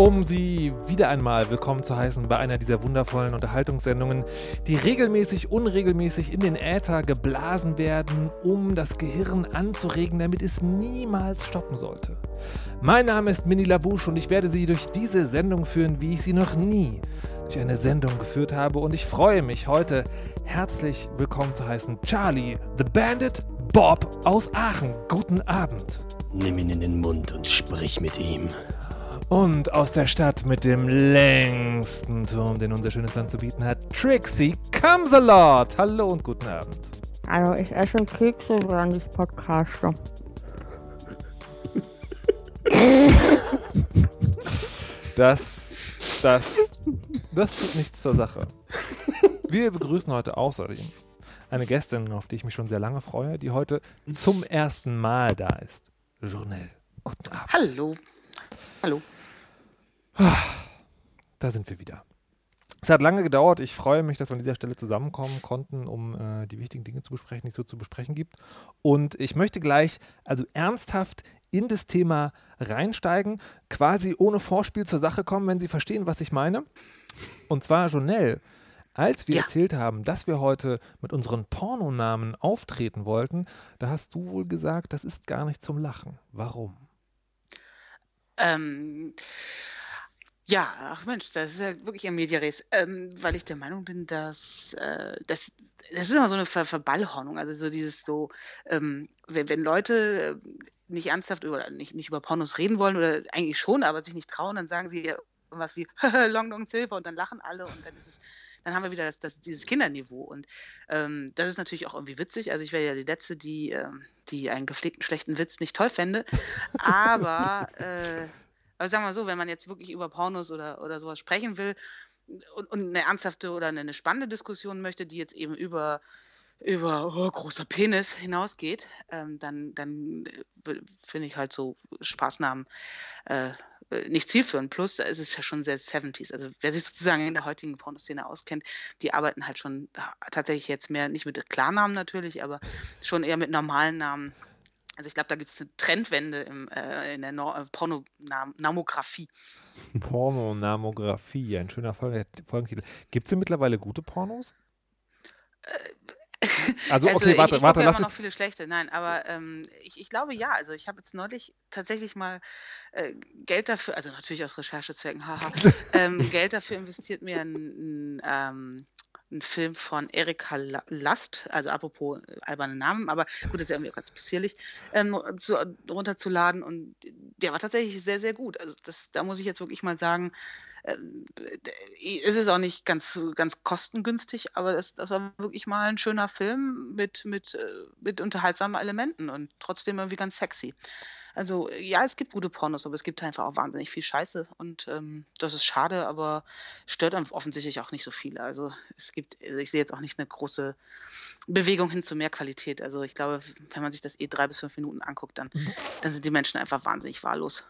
Um Sie wieder einmal willkommen zu heißen bei einer dieser wundervollen Unterhaltungssendungen, die regelmäßig, unregelmäßig in den Äther geblasen werden, um das Gehirn anzuregen, damit es niemals stoppen sollte. Mein Name ist Mini Labouche und ich werde Sie durch diese Sendung führen, wie ich sie noch nie durch eine Sendung geführt habe. Und ich freue mich heute herzlich willkommen zu heißen Charlie, The Bandit, Bob aus Aachen. Guten Abend. Nimm ihn in den Mund und sprich mit ihm. Und aus der Stadt mit dem längsten Turm, den unser schönes Land zu bieten hat, Trixie comes a lot. Hallo und guten Abend. Also ich esse Kekse während ich podcaste. Das, das, das tut nichts zur Sache. Wir begrüßen heute außerdem eine Gästin, auf die ich mich schon sehr lange freue, die heute zum ersten Mal da ist. Journal. Guten Abend. Hallo. Hallo. Da sind wir wieder. Es hat lange gedauert. Ich freue mich, dass wir an dieser Stelle zusammenkommen konnten, um äh, die wichtigen Dinge zu besprechen, die es so zu besprechen gibt. Und ich möchte gleich, also ernsthaft in das Thema reinsteigen, quasi ohne Vorspiel zur Sache kommen, wenn Sie verstehen, was ich meine. Und zwar, Jonelle, als wir Ja. erzählt haben, dass wir heute mit unseren Pornonamen auftreten wollten, da hast du wohl gesagt, das ist gar nicht zum Lachen. Warum? Ähm, ja, ach Mensch, das ist ja wirklich ein Mediares, ähm, weil ich der Meinung bin, dass äh, das, das ist immer so eine Ver Verballhornung. Also so dieses so, ähm, wenn, wenn Leute äh, nicht ernsthaft über nicht, nicht über Pornos reden wollen oder eigentlich schon, aber sich nicht trauen, dann sagen sie ja was wie Long Long Silver und dann lachen alle und dann ist es, dann haben wir wieder das, das, dieses Kinderniveau. Und ähm, das ist natürlich auch irgendwie witzig. Also ich wäre ja die Letzte, die, ähm, die einen gepflegten schlechten Witz nicht toll fände. Aber äh, aber sagen wir mal so, wenn man jetzt wirklich über Pornos oder, oder sowas sprechen will und, und eine ernsthafte oder eine, eine spannende Diskussion möchte, die jetzt eben über, über oh, großer Penis hinausgeht, ähm, dann, dann äh, finde ich halt so Spaßnamen äh, äh, nicht zielführend. Plus es ist ja schon sehr 70s. Also wer sich sozusagen in der heutigen Pornoszene auskennt, die arbeiten halt schon tatsächlich jetzt mehr, nicht mit Klarnamen natürlich, aber schon eher mit normalen Namen. Also ich glaube, da gibt es eine Trendwende im, äh, in der no äh, Pornonamographie. Pornonamographie, ein schöner Folgen Folgentitel. Gibt es denn mittlerweile gute Pornos? Also, okay, ich, warte, ich warte, gucke ja lass immer noch viele schlechte. Nein, aber ähm, ich, ich glaube ja. Also ich habe jetzt neulich tatsächlich mal äh, Geld dafür, also natürlich aus Recherchezwecken, haha, ähm, Geld dafür investiert, mir einen ähm, einen Film von Erika La- Last, also apropos äh, alberne Namen, aber gut, das ist ja irgendwie auch ganz possierlich, ähm, zu, runterzuladen und der war tatsächlich sehr, sehr gut. Also das, da muss ich jetzt wirklich mal sagen, ähm, d- es ist auch nicht ganz, ganz kostengünstig, aber das, das war wirklich mal ein schöner Film mit, mit, äh, mit unterhaltsamen Elementen und trotzdem irgendwie ganz sexy. Also ja, es gibt gute Pornos, aber es gibt einfach auch wahnsinnig viel Scheiße und ähm, das ist schade, aber stört dann offensichtlich auch nicht so viele. Also es gibt, also ich sehe jetzt auch nicht eine große Bewegung hin zu mehr Qualität. Also ich glaube, wenn man sich das eh drei bis fünf Minuten anguckt, dann, dann sind die Menschen einfach wahnsinnig wahllos.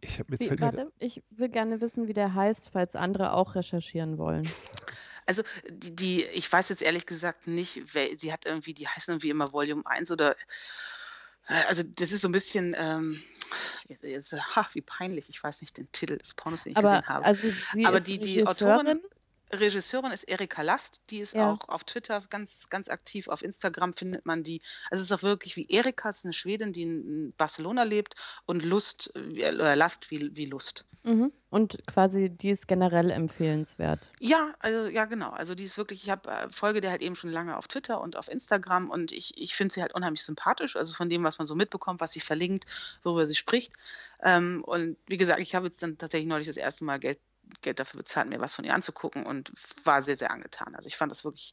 Ich habe jetzt Wie, warte, ich will gerne wissen, wie der heißt, falls andere auch recherchieren wollen. Also die, die, ich weiß jetzt ehrlich gesagt nicht, wer, sie hat irgendwie, die heißen irgendwie immer Volume 1 oder also das ist so ein bisschen, ähm, jetzt, jetzt, ha, wie peinlich, ich weiß nicht den Titel des Pornos, den ich Aber gesehen habe. also Aber die, die Autorin, Regisseurin. Ist Erika Last, die ist Ja. auch auf Twitter ganz, ganz aktiv, auf Instagram findet man die. Also es ist auch wirklich wie Erika, ist eine Schwedin, die in Barcelona lebt und Lust, äh, Last wie, wie Lust. Mhm. Und quasi, die ist generell empfehlenswert. Ja, also ja, genau. Also die ist wirklich, ich habe äh, folge der halt eben schon lange auf Twitter und auf Instagram und ich, ich finde sie halt unheimlich sympathisch, also von dem, was man so mitbekommt, was sie verlinkt, worüber sie spricht. Ähm, und wie gesagt, ich habe jetzt dann tatsächlich neulich das erste Mal Geld, Geld dafür bezahlt, mir was von ihr anzugucken und war sehr, sehr angetan. Also ich fand das wirklich,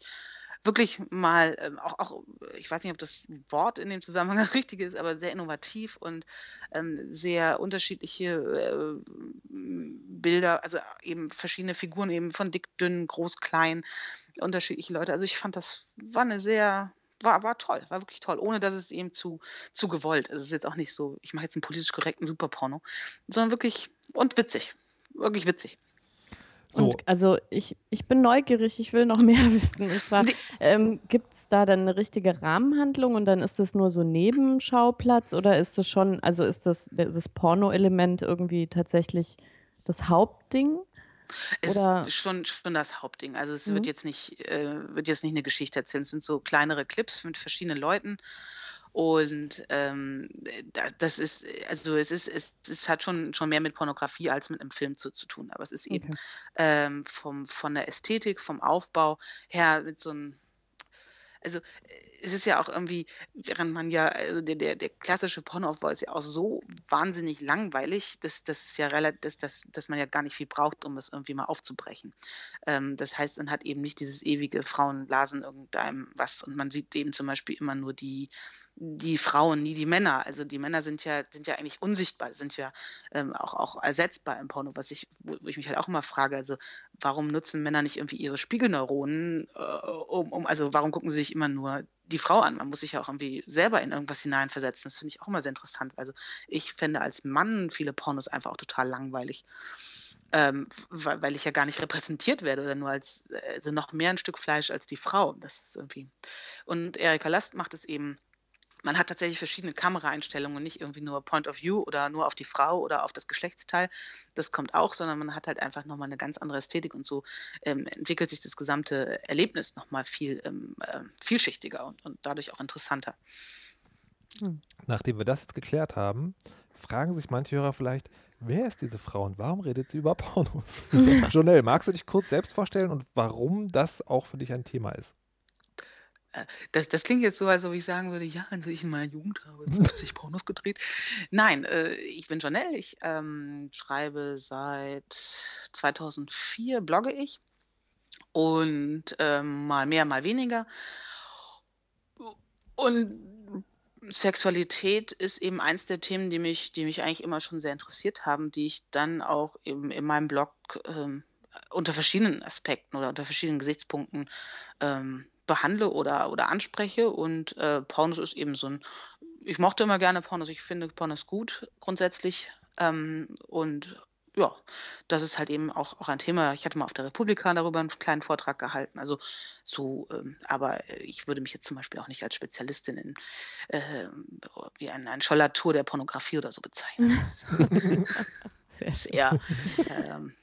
wirklich mal, ähm, auch, auch, ich weiß nicht, ob das Wort in dem Zusammenhang das richtige ist, aber sehr innovativ und ähm, sehr unterschiedliche äh, Bilder, also eben verschiedene Figuren, eben von dick, dünn, groß, klein, unterschiedliche Leute. Also ich fand, das war eine sehr, war, war toll, war wirklich toll, ohne dass es eben zu, zu gewollt ist. Es ist jetzt auch nicht so, ich mache jetzt einen politisch korrekten Superporno, sondern wirklich und witzig. Wirklich witzig. So. Und also ich, ich bin neugierig, ich will noch mehr wissen. Und zwar, ähm, gibt es da dann eine richtige Rahmenhandlung und dann ist das nur so Nebenschauplatz oder ist das schon, also ist das, das Porno-Element irgendwie tatsächlich das Hauptding? Ist Oder? schon, schon das Hauptding. Also es mhm. wird jetzt nicht, äh, wird jetzt nicht eine Geschichte erzählen. Es sind so kleinere Clips mit verschiedenen Leuten. Und ähm, das ist, also es ist, es, es hat schon, schon mehr mit Pornografie als mit einem Film zu, zu tun. Aber es ist eben okay. ähm, vom, von der Ästhetik, vom Aufbau her mit so einem also es ist ja auch irgendwie, während man ja, also der, der, der klassische Pornoaufbau ist ja auch so wahnsinnig langweilig, dass das ja relativ, dass, dass, dass man ja gar nicht viel braucht, um es irgendwie mal aufzubrechen. Ähm, das heißt, man hat eben nicht dieses ewige Frauenblasen irgendeinem was und man sieht eben zum Beispiel immer nur die die Frauen, nie die Männer. Also die Männer sind ja, sind ja eigentlich unsichtbar, sind ja ähm, auch, auch ersetzbar im Porno, was ich, wo, ich mich halt auch immer frage, also warum nutzen Männer nicht irgendwie ihre Spiegelneuronen, äh, um, um, also warum gucken sie sich immer nur die Frau an? Man muss sich ja auch irgendwie selber in irgendwas hineinversetzen. Das finde ich auch immer sehr interessant. Also ich fände als Mann viele Pornos einfach auch total langweilig. Ähm, weil, weil, ich ja gar nicht repräsentiert werde oder nur als, also noch mehr ein Stück Fleisch als die Frau. Das ist irgendwie. Und Erika Last macht es eben man hat tatsächlich verschiedene Kameraeinstellungen, nicht irgendwie nur Point of View oder nur auf die Frau oder auf das Geschlechtsteil. Das kommt auch, sondern man hat halt einfach nochmal eine ganz andere Ästhetik und so ähm, entwickelt sich das gesamte Erlebnis nochmal viel ähm, äh, vielschichtiger und, und dadurch auch interessanter. Hm. Nachdem wir das jetzt geklärt haben, fragen sich manche Hörer vielleicht, wer ist diese Frau und warum redet sie über Pornos? Jonelle, magst du dich kurz selbst vorstellen und warum das auch für dich ein Thema ist? Äh, das, das klingt jetzt so, als ob ich sagen würde, ja, also ich in meiner Jugend habe 50 Pornos gedreht. Nein, äh, ich bin Janelle, ich ähm, schreibe seit 2004, blogge ich und ähm, mal mehr, mal weniger. Und Sexualität ist eben eins der Themen, die mich, die mich eigentlich immer schon sehr interessiert haben, die ich dann auch eben in meinem Blog ähm, unter verschiedenen Aspekten oder unter verschiedenen Gesichtspunkten ähm, behandle oder, oder anspreche. Und äh, Pornos ist eben so ein, ich mochte immer gerne Pornos, ich finde Pornos gut grundsätzlich. Ähm, und ja, das ist halt eben auch, auch ein Thema. Ich hatte mal auf der Republika darüber einen kleinen Vortrag gehalten. Also so, ähm, aber ich würde mich jetzt zum Beispiel auch nicht als Spezialistin in äh, wie ein, ein Schollatur der Pornografie oder so bezeichnen. Eher ähm,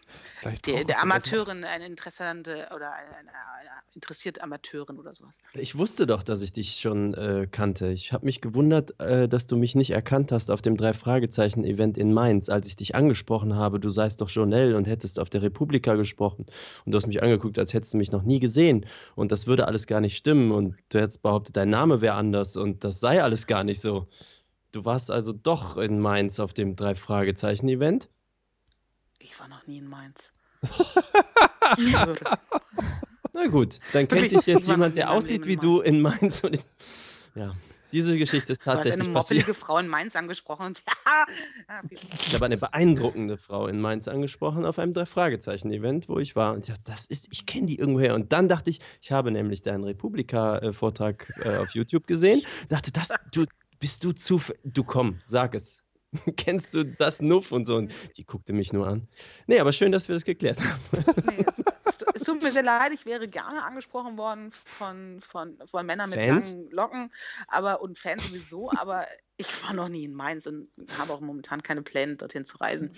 der, der Amateurin, eine interessante oder eine, eine, interessierte Amateurin oder sowas. Ich wusste doch, dass ich dich schon äh, kannte. Ich habe mich gewundert, äh, dass du mich nicht erkannt hast auf dem Drei-Fragezeichen-Event in Mainz, als ich dich angesprochen habe. Du seist doch Journell und hättest auf der Republika gesprochen. Und du hast mich angeguckt, als hättest du mich noch nie gesehen. Und das würde alles gar nicht stimmen. Und du hättest behauptet, dein Name wäre anders und das sei alles gar nicht so. Du warst also doch in Mainz auf dem Drei-Fragezeichen-Event? Ich war noch nie in Mainz. Na gut, dann kennt dich jetzt jemand, der aussieht wie du in Mainz. ja, diese Geschichte ist tatsächlich du hast eine moppelige Frau in Mainz angesprochen. Und ich habe eine beeindruckende Frau in Mainz angesprochen auf einem Drei-Fragezeichen-Event, wo ich war. Und ich dachte, das ist, ich kenne die irgendwoher. Und dann dachte ich, ich habe nämlich deinen Republika-Vortrag äh, auf YouTube gesehen. Dachte, das, du, bist du zu. Du komm, sag es. Kennst du das Nuff und so? Und die guckte mich nur an. Nee, aber schön, dass wir das geklärt haben. Nee, es, es, es, tut mir sehr leid, ich wäre gerne angesprochen worden von, von, von Männern mit Fans? langen Locken aber, und Fans sowieso, aber ich war noch nie in Mainz und habe auch momentan keine Pläne, dorthin zu reisen.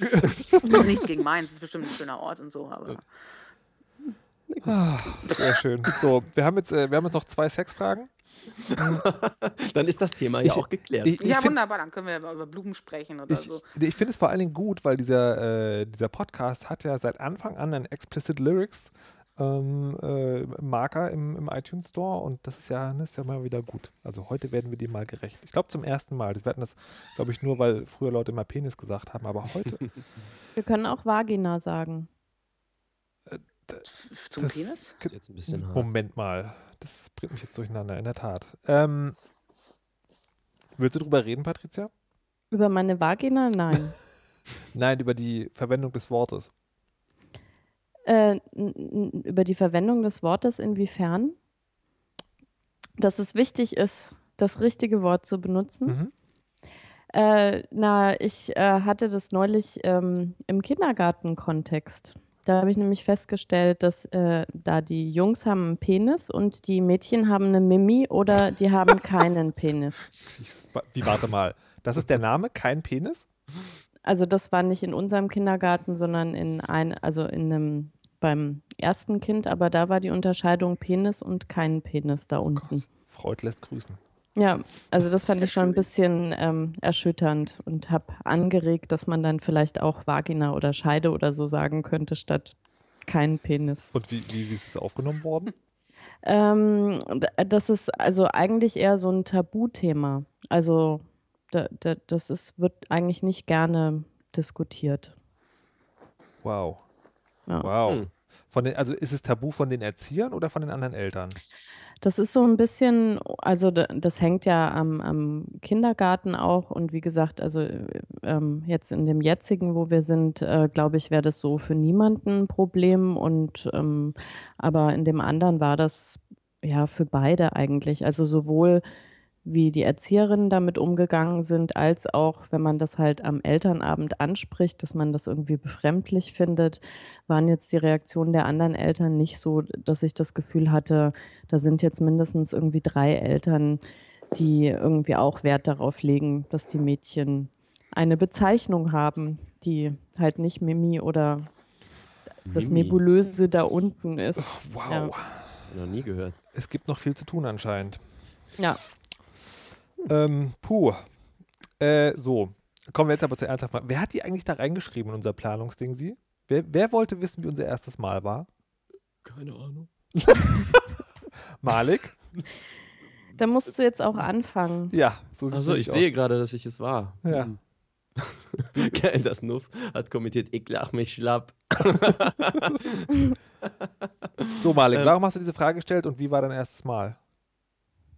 also nichts gegen Mainz, es ist bestimmt ein schöner Ort und so, aber. Ah, sehr schön. So, wir haben jetzt, äh, wir haben jetzt noch zwei Sexfragen. dann ist das Thema ja auch geklärt. Ich, ich ja, wunderbar, dann können wir über Blumen sprechen oder ich, so. Ich finde es vor allen Dingen gut, weil dieser, äh, dieser Podcast hat ja seit Anfang an einen Explicit Lyrics ähm, äh, Marker im, im, iTunes Store und das ist ja, das ist ja mal wieder gut. Also heute werden wir dem mal gerecht. Ich glaube zum ersten Mal. Wir hatten das, glaube ich, nur, weil früher Leute immer Penis gesagt haben, aber heute. wir können auch Vagina sagen. Äh, zum das Penis? Ist jetzt ein bisschen Moment mal. Das bringt mich jetzt durcheinander, in der Tat. Ähm, willst du drüber reden, Patricia? Über meine Vagina? Nein. Nein, über die Verwendung des Wortes. Äh, über die Verwendung des Wortes inwiefern? Dass es wichtig ist, das richtige Wort zu benutzen. Mhm. Äh, na, ich äh, hatte das neulich ähm, im Kindergarten-Kontext. Da habe ich nämlich festgestellt, dass äh, da die Jungs haben einen Penis und die Mädchen haben eine Mimi oder die haben keinen Penis. Wie, warte mal. Das ist der Name, kein Penis? Also das war nicht in unserem Kindergarten, sondern in ein, also in einem beim ersten Kind, aber da war die Unterscheidung Penis und kein Penis da unten. Gott, Freud lässt grüßen. Ja, also das fand ich schon ein bisschen ähm, erschütternd und habe angeregt, dass man dann vielleicht auch Vagina oder Scheide oder so sagen könnte, statt kein Penis. Und wie, wie, wie ist es aufgenommen worden? Ähm, das ist also eigentlich eher so ein Tabuthema. Also da, da, das ist, wird eigentlich nicht gerne diskutiert. Wow. Ja. Wow. Hm. Von den, also ist es tabu von den Erziehern oder von den anderen Eltern? Das ist so ein bisschen, also das hängt ja am, am Kindergarten auch und wie gesagt, also ähm, jetzt in dem jetzigen, wo wir sind, äh, glaube ich, wäre das so für niemanden ein Problem und ähm, aber in dem anderen war das ja für beide eigentlich. Also sowohl wie die Erzieherinnen damit umgegangen sind, als auch, wenn man das halt am Elternabend anspricht, dass man das irgendwie befremdlich findet, waren jetzt die Reaktionen der anderen Eltern nicht so, dass ich das Gefühl hatte, da sind jetzt mindestens irgendwie drei Eltern, die irgendwie auch Wert darauf legen, dass die Mädchen eine Bezeichnung haben, die halt nicht Mimi oder das Mimi. Nebulöse da unten ist. Oh, wow. Ja. Noch nie gehört. Es gibt noch viel zu tun anscheinend. Ja. Ähm, puh. Äh, so. Kommen wir jetzt aber zur ernsthaft Frage. Wer hat die eigentlich da reingeschrieben in unser Planungsding, Sie? Wer, wer wollte wissen, wie unser erstes Mal war? Keine Ahnung. Malik? Da musst du jetzt auch anfangen. Ja, so sieht Also ich aus. sehe gerade, dass ich es war. Ja. Geil, das Nuff hat kommentiert, ich lach mich schlapp. so, Malik, ähm, warum hast du diese Frage gestellt und wie war dein erstes Mal?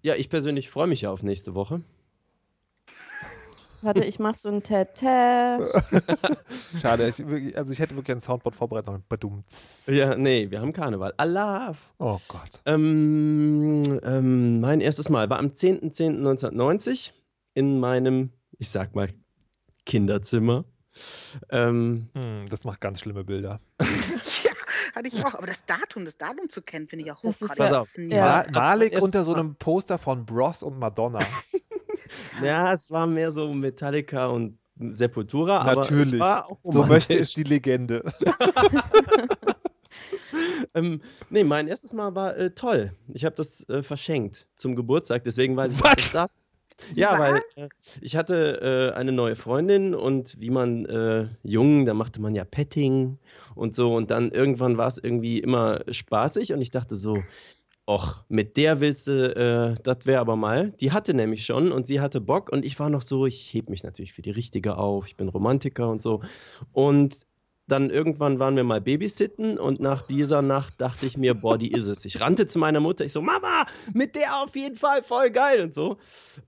Ja, ich persönlich freue mich ja auf nächste Woche. Warte, ich mache so ein Test. Schade, ich, also ich hätte wirklich ein Soundboard vorbereitet. Ja, nee, wir haben Karneval. Allah. Oh Gott. Ähm, ähm, mein erstes Mal war am 10.10.1990 in meinem, ich sag mal, Kinderzimmer. Ähm, hm, das macht ganz schlimme Bilder. hatte ich auch. Aber das Datum, das Datum zu kennen, finde ich auch hochgradig. Ja. Malik unter so einem Poster von Bros und Madonna. ja, es war mehr so Metallica und Sepultura. Natürlich. so möchte es die Legende. ähm, nee, mein erstes Mal war äh, toll. Ich habe das äh, verschenkt zum Geburtstag, deswegen weiß ich, was das da. Ja, weil äh, ich hatte äh, eine neue Freundin und wie man äh, jung, da machte man ja Petting und so und dann irgendwann war es irgendwie immer spaßig und ich dachte so, Och, mit der willst du, äh, das wäre aber mal. Die hatte nämlich schon und sie hatte Bock und ich war noch so, ich heb mich natürlich für die Richtige auf, ich bin Romantiker und so. Und dann irgendwann waren wir mal Babysitten und nach dieser Nacht dachte ich mir, boah, die ist es. Ich rannte zu meiner Mutter, ich so, Mama, mit der auf jeden Fall, voll geil und so.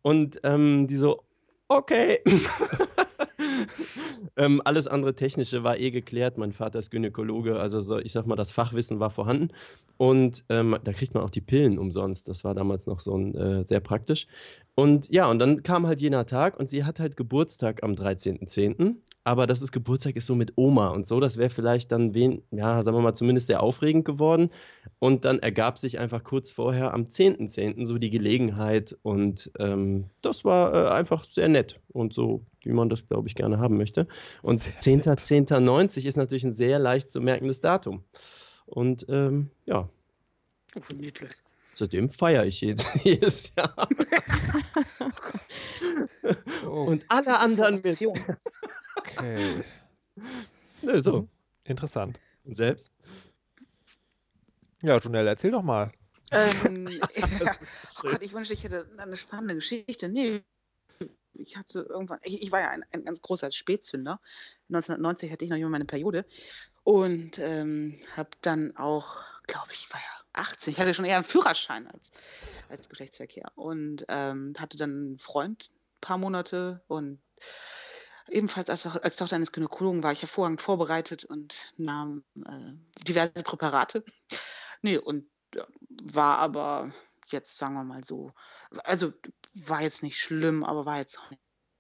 Und ähm, die so, okay. ähm, alles andere Technische war eh geklärt. Mein Vater ist Gynäkologe, also so, ich sag mal, das Fachwissen war vorhanden. Und ähm, da kriegt man auch die Pillen umsonst. Das war damals noch so ein, äh, sehr praktisch. Und ja, und dann kam halt jener Tag und sie hat halt Geburtstag am 13.10 aber dass es Geburtstag ist so mit Oma und so, das wäre vielleicht dann, wen, ja, sagen wir mal, zumindest sehr aufregend geworden. Und dann ergab sich einfach kurz vorher am 10.10. .10. so die Gelegenheit und ähm, das war äh, einfach sehr nett und so, wie man das, glaube ich, gerne haben möchte. Und 10.10.90 ist natürlich ein sehr leicht zu merkendes Datum. Und ähm, ja. Oh, niedlich. Seitdem feiere ich jedes, jedes Jahr. oh. Und alle anderen mit. Okay. Nö, so. Mhm. Interessant. Und selbst? Ja, Jonelle, erzähl doch mal. Ähm, ja. oh Gott, ich wünschte, ich hätte eine spannende Geschichte. Nee, ich hatte irgendwann, ich, ich war ja ein, ein, ganz großer Spätzünder. 1990 hatte ich noch immer meine Periode und ähm, habe dann auch, glaube ich, war ja 18. Ich hatte schon eher einen Führerschein als, als Geschlechtsverkehr und ähm, hatte dann einen Freund ein paar Monate und ebenfalls als, als, Tochter eines Gynäkologen war ich hervorragend vorbereitet und nahm äh, diverse Präparate. Nee, und äh, war aber jetzt, sagen wir mal so, also war jetzt nicht schlimm, aber war jetzt auch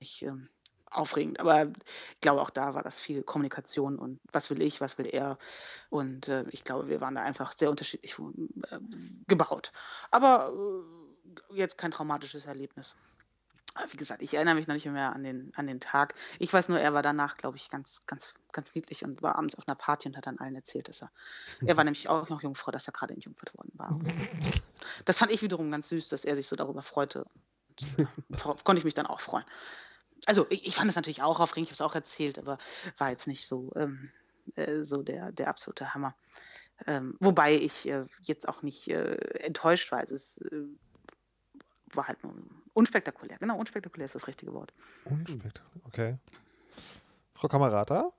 nicht ähm, aufregend. Aber ich glaube, auch da war das viel Kommunikation und was will ich, was will er. Und äh, ich glaube, wir waren da einfach sehr unterschiedlich äh, gebaut. Aber äh, jetzt kein traumatisches Erlebnis. Wie gesagt, ich erinnere mich noch nicht mehr an den, an den Tag. Ich weiß nur, er war danach, glaube ich, ganz, ganz, ganz niedlich und war abends auf einer Party und hat dann allen erzählt, dass er. Er war nämlich auch noch Jungfrau, dass er gerade entjungfert worden war. Das fand ich wiederum ganz süß, dass er sich so darüber freute. Und da konnte ich mich dann auch freuen also ich, ich, fand es natürlich auch aufregend, ich habe es auch erzählt, aber war jetzt nicht so, ähm, äh, so der, der absolute Hammer. Ähm, wobei ich äh, jetzt auch nicht äh, enttäuscht war. Also es äh, war halt nur unspektakulär. Genau, unspektakulär ist das richtige Wort. Unspektakulär, okay. Frau Kamerata?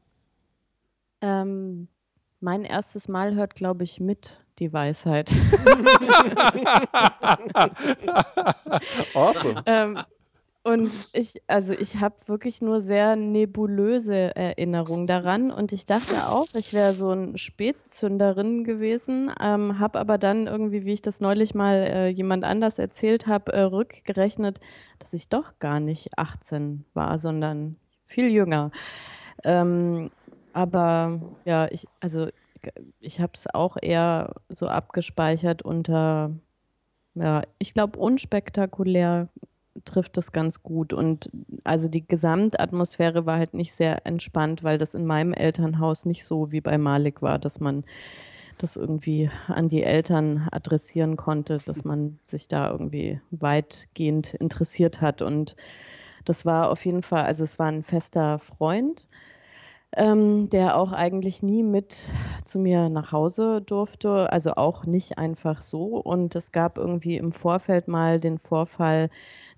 Ähm, mein erstes Mal hört, glaube ich, mit die Weisheit. awesome. ähm, und ich, also ich habe wirklich nur sehr nebulöse Erinnerungen daran und ich dachte auch, ich wäre so ein Spätzünderin gewesen, ähm, habe aber dann irgendwie, wie ich das neulich mal äh, jemand anders erzählt habe, äh, rückgerechnet, dass ich doch gar nicht 18 war, sondern viel jünger. Ähm, aber ja, ich, also ich habe es auch eher so abgespeichert unter, ja, ich glaube unspektakulär trifft das ganz gut. Und also die Gesamtatmosphäre war halt nicht sehr entspannt, weil das in meinem Elternhaus nicht so wie bei Malik war, dass man das irgendwie an die Eltern adressieren konnte, dass man sich da irgendwie weitgehend interessiert hat. Und das war auf jeden Fall, also es war ein fester Freund, ähm, der auch eigentlich nie mit zu mir nach Hause durfte, also auch nicht einfach so. Und es gab irgendwie im Vorfeld mal den Vorfall,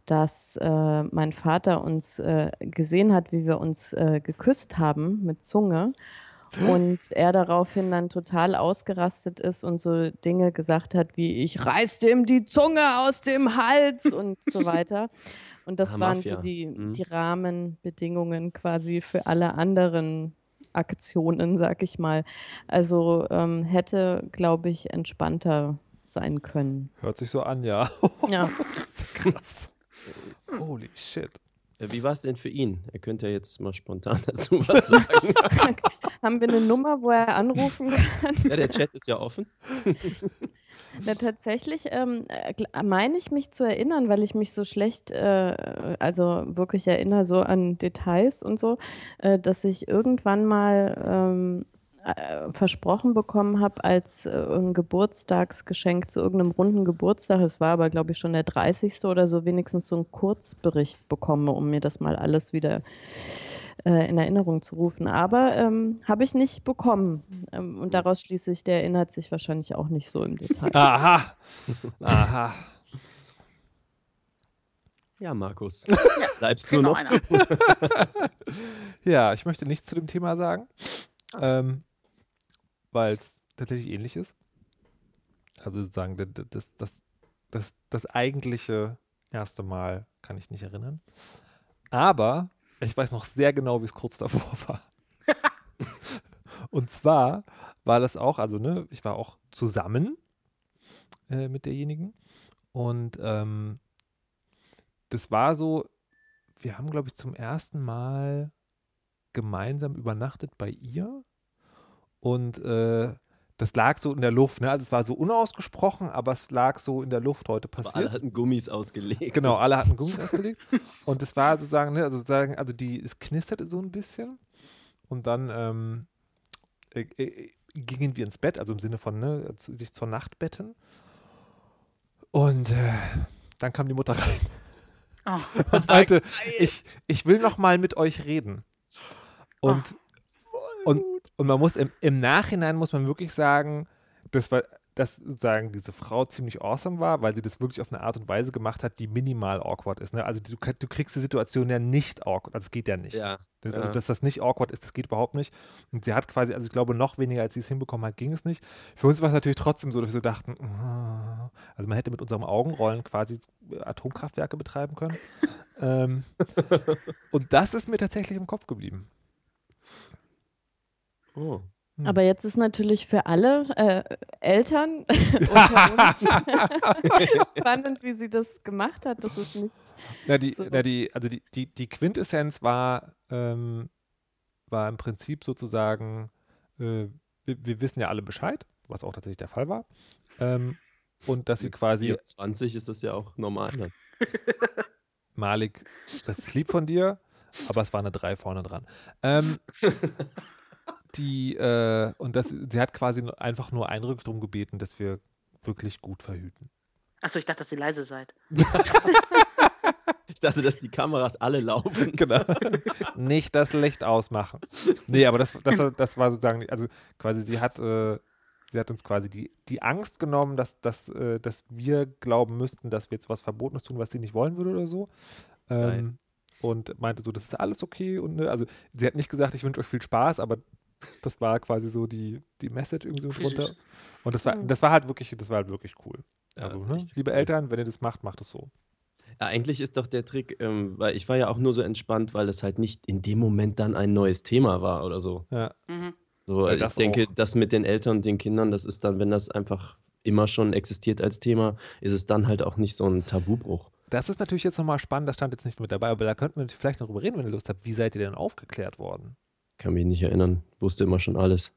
dass äh, mein Vater uns äh, gesehen hat, wie wir uns äh, geküsst haben mit Zunge. Und er daraufhin dann total ausgerastet ist und so Dinge gesagt hat wie, ich reiß dem die Zunge aus dem Hals und so weiter. Und das ah, waren Mafia. so die, mhm. die Rahmenbedingungen quasi für alle anderen Aktionen, sag ich mal. Also ähm, hätte, glaube ich, entspannter sein können. Hört sich so an, ja. Ja. Krass. Holy shit. Wie war es denn für ihn? Er könnte ja jetzt mal spontan dazu was sagen. Haben wir eine Nummer, wo er anrufen kann? Ja, der Chat ist ja offen. Na, tatsächlich ähm, äh, meine ich mich zu erinnern, weil ich mich so schlecht, äh, also wirklich erinnere so an Details und so, äh, dass ich irgendwann mal ähm, äh, versprochen bekommen habe als äh, ein Geburtstagsgeschenk zu irgendeinem runden Geburtstag, es war aber glaube ich schon der 30. oder so, wenigstens so einen Kurzbericht bekomme, um mir das mal alles wieder äh, in Erinnerung zu rufen. Aber ähm, habe ich nicht bekommen. Ähm, und daraus schließe ich, der erinnert sich wahrscheinlich auch nicht so im Detail. Aha. Aha. Ja, Markus. Bleibst du noch? ja, ich möchte nichts zu dem Thema sagen. Ähm, weil es tatsächlich ähnlich ist. Also sozusagen das, das, das, das eigentliche erste Mal kann ich nicht erinnern. Aber ich weiß noch sehr genau, wie es kurz davor war. Und zwar war das auch, also ne, ich war auch zusammen äh, mit derjenigen. Und ähm, das war so, wir haben, glaube ich, zum ersten Mal gemeinsam übernachtet bei ihr und äh, das lag so in der Luft, ne? Also es war so unausgesprochen, aber es lag so in der Luft heute passiert. Aber alle hatten Gummis ausgelegt. Genau, alle hatten Gummis ausgelegt. Und es war sozusagen, ne, also sozusagen, also die, es knisterte so ein bisschen. Und dann ähm, äh, äh, gingen wir ins Bett, also im Sinne von, ne, sich zur Nacht betten. Und äh, dann kam die Mutter rein. Oh. Und meinte, ich, ich will noch mal mit euch reden. Und, oh. und und man muss im, im Nachhinein muss man wirklich sagen, das war, dass sozusagen diese Frau ziemlich awesome war, weil sie das wirklich auf eine Art und Weise gemacht hat, die minimal awkward ist. Ne? Also du, du kriegst die Situation ja nicht awkward, also es geht ja nicht. Ja, also, ja. dass das nicht awkward ist, das geht überhaupt nicht. Und sie hat quasi, also ich glaube, noch weniger, als sie es hinbekommen hat, ging es nicht. Für uns war es natürlich trotzdem so, dass wir so dachten, oh. also man hätte mit unserem Augenrollen quasi Atomkraftwerke betreiben können. Ähm, und das ist mir tatsächlich im Kopf geblieben. Oh. Hm. Aber jetzt ist natürlich für alle äh, Eltern unter uns spannend, wie sie das gemacht hat. Das ist nicht. Na, die, so. na, die, also die, die, die Quintessenz war, ähm, war im Prinzip sozusagen, äh, wir, wir, wissen ja alle Bescheid, was auch tatsächlich der Fall war. Ähm, und dass sie quasi. 20 ist das ja auch normal. Ne? Malik, das ist lieb von dir, aber es war eine 3 vorne dran. Ähm, die, äh, und das, sie hat quasi einfach nur eindrücklich darum gebeten, dass wir wirklich gut verhüten. Achso, ich dachte, dass ihr leise seid. ich dachte, dass die Kameras alle laufen. Genau. Nicht das Licht ausmachen. Nee, aber das, das, das war sozusagen, also quasi, sie hat, äh, sie hat uns quasi die, die Angst genommen, dass, dass, äh, dass wir glauben müssten, dass wir jetzt was Verbotenes tun, was sie nicht wollen würde oder so. Ähm, und meinte so, das ist alles okay. Und ne, also sie hat nicht gesagt, ich wünsche euch viel Spaß, aber das war quasi so die, die Message irgendwie so drunter. Und das war, das war halt wirklich, das war halt wirklich cool. Also, ja, ne? liebe cool. Eltern, wenn ihr das macht, macht es so. Ja, eigentlich ist doch der Trick, ähm, weil ich war ja auch nur so entspannt, weil es halt nicht in dem Moment dann ein neues Thema war oder so. Ja. Mhm. So, ja, ich denke, auch. das mit den Eltern und den Kindern, das ist dann, wenn das einfach immer schon existiert als Thema, ist es dann halt auch nicht so ein Tabubruch. Das ist natürlich jetzt nochmal spannend, das stand jetzt nicht mit dabei, aber da könnten wir vielleicht noch drüber reden, wenn ihr Lust habt. Wie seid ihr denn aufgeklärt worden? Kann mich nicht erinnern. Wusste immer schon alles.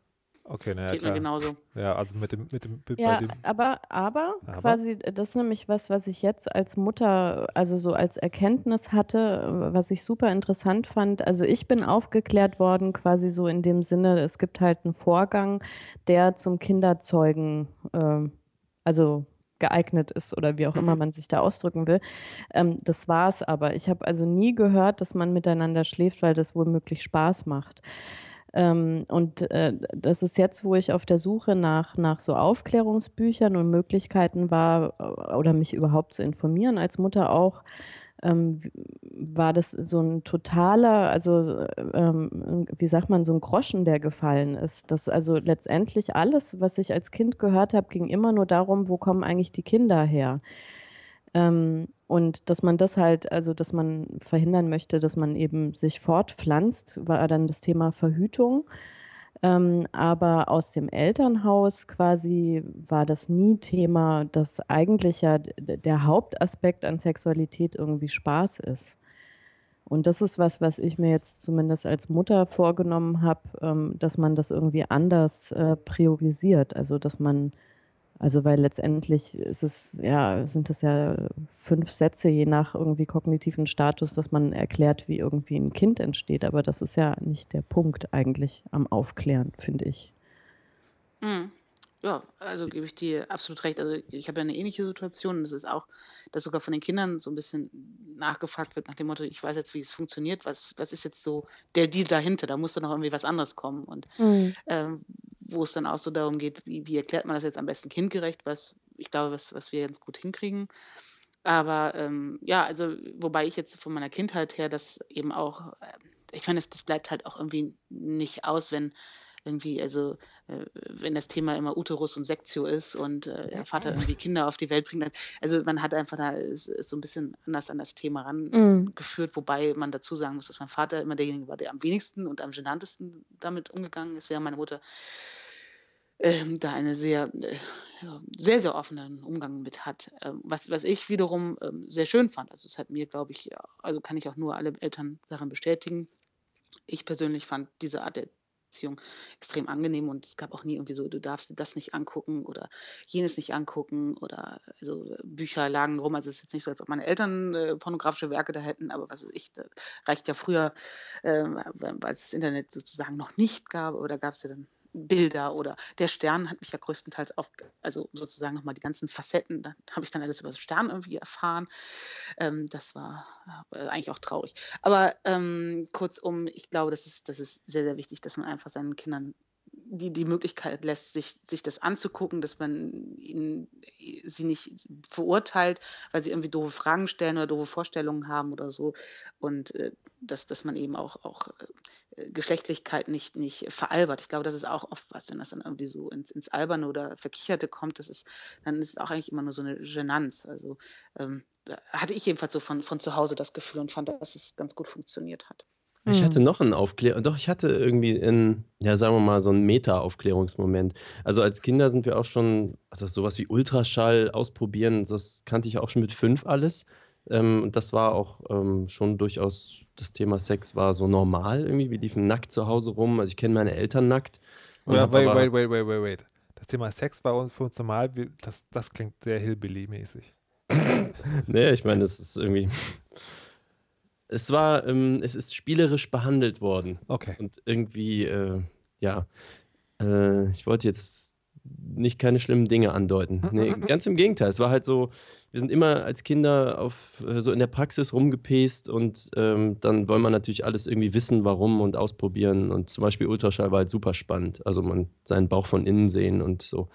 Okay, naja, Geht klar. mir genauso. Ja, also mit dem, mit dem, mit ja, dem aber, aber, aber, quasi, das ist nämlich was, was ich jetzt als Mutter, also so als Erkenntnis hatte, was ich super interessant fand. Also ich bin aufgeklärt worden, quasi so in dem Sinne, es gibt halt einen Vorgang, der zum Kinderzeugen, äh, also geeignet ist oder wie auch immer man sich da ausdrücken will. Ähm, das war es aber. Ich habe also nie gehört, dass man miteinander schläft, weil das womöglich Spaß macht. Ähm, und äh, das ist jetzt, wo ich auf der Suche nach, nach so Aufklärungsbüchern und Möglichkeiten war, äh, oder mich überhaupt zu informieren als Mutter auch, ähm, war das so ein totaler, also ähm, wie sagt man, so ein Groschen, der gefallen ist. Das also letztendlich alles, was ich als Kind gehört habe, ging immer nur darum, wo kommen eigentlich die Kinder her. Ähm, und dass man das halt, also dass man verhindern möchte, dass man eben sich fortpflanzt, war dann das Thema Verhütung. Ähm, aber aus dem Elternhaus quasi war das nie Thema, dass eigentlich ja der Hauptaspekt an Sexualität irgendwie Spaß ist. Und das ist was, was ich mir jetzt zumindest als Mutter vorgenommen habe, ähm, dass man das irgendwie anders äh, priorisiert. Also dass man also weil letztendlich ist es, ja, sind es ja fünf Sätze je nach irgendwie kognitiven Status, dass man erklärt, wie irgendwie ein Kind entsteht. Aber das ist ja nicht der Punkt eigentlich am Aufklären, finde ich. Mhm. Ja, also gebe ich dir absolut recht. Also ich habe ja eine ähnliche Situation. Es ist auch, dass sogar von den Kindern so ein bisschen nachgefragt wird nach dem Motto, ich weiß jetzt, wie es funktioniert, was, was ist jetzt so der Deal dahinter? Da muss dann noch irgendwie was anderes kommen. Und mhm. ähm, wo es dann auch so darum geht, wie, wie erklärt man das jetzt am besten kindgerecht, was ich glaube, was, was wir ganz gut hinkriegen. Aber ähm, ja, also wobei ich jetzt von meiner Kindheit her das eben auch, äh, ich finde, das, das bleibt halt auch irgendwie nicht aus, wenn irgendwie, also äh, wenn das Thema immer Uterus und Sektio ist und äh, der Vater irgendwie Kinder auf die Welt bringt. Also man hat einfach da ist, ist so ein bisschen anders an das Thema rangeführt, mm. wobei man dazu sagen muss, dass mein Vater immer derjenige war, der am wenigsten und am genanntesten damit umgegangen ist, während meine Mutter ähm, da eine sehr, äh, sehr, sehr offenen Umgang mit hat. Ähm, was, was ich wiederum ähm, sehr schön fand. Also es hat mir, glaube ich, also kann ich auch nur alle Eltern darin bestätigen. Ich persönlich fand diese Art der Beziehung extrem angenehm und es gab auch nie irgendwie so, du darfst dir das nicht angucken oder jenes nicht angucken oder also Bücher lagen rum. Also es ist jetzt nicht so, als ob meine Eltern äh, pornografische Werke da hätten, aber was weiß ich, reicht ja früher, äh, weil es das Internet sozusagen noch nicht gab, aber da gab es ja dann Bilder oder der Stern hat mich ja größtenteils auf, also sozusagen nochmal die ganzen Facetten, da habe ich dann alles über den Stern irgendwie erfahren. Ähm, das war äh, eigentlich auch traurig. Aber ähm, kurzum, ich glaube, das ist, das ist sehr, sehr wichtig, dass man einfach seinen Kindern die, die Möglichkeit lässt, sich, sich das anzugucken, dass man ihnen, sie nicht verurteilt, weil sie irgendwie doofe Fragen stellen oder doofe Vorstellungen haben oder so. Und äh, dass, dass man eben auch, auch äh, Geschlechtlichkeit nicht, nicht veralbert. Ich glaube, das ist auch oft was, wenn das dann irgendwie so ins, ins Alberne oder Verkicherte kommt, das ist, dann ist es auch eigentlich immer nur so eine Genanz. Also ähm, hatte ich jedenfalls so von, von zu Hause das Gefühl und fand, dass es ganz gut funktioniert hat. Ich hatte mhm. noch einen Aufklärung, doch, ich hatte irgendwie in, ja, sagen wir mal, so einen Meta-Aufklärungsmoment. Also als Kinder sind wir auch schon, also sowas wie Ultraschall ausprobieren, das kannte ich auch schon mit fünf alles. Ähm, das war auch ähm, schon durchaus, das Thema Sex war so normal irgendwie. Wir liefen nackt zu Hause rum. Also ich kenne meine Eltern nackt. Ja, wait, wait, wait, wait, wait, wait. Das Thema Sex war uns für uns normal. Das, das klingt sehr Hillbilly-mäßig. nee, ich meine, das ist irgendwie. Es war, ähm, es ist spielerisch behandelt worden. Okay. Und irgendwie, äh, ja, äh, ich wollte jetzt nicht keine schlimmen Dinge andeuten. Nee, ganz im Gegenteil. Es war halt so, wir sind immer als Kinder auf, äh, so in der Praxis rumgepest und ähm, dann wollen wir natürlich alles irgendwie wissen, warum und ausprobieren. Und zum Beispiel Ultraschall war halt super spannend. Also man seinen Bauch von innen sehen und so.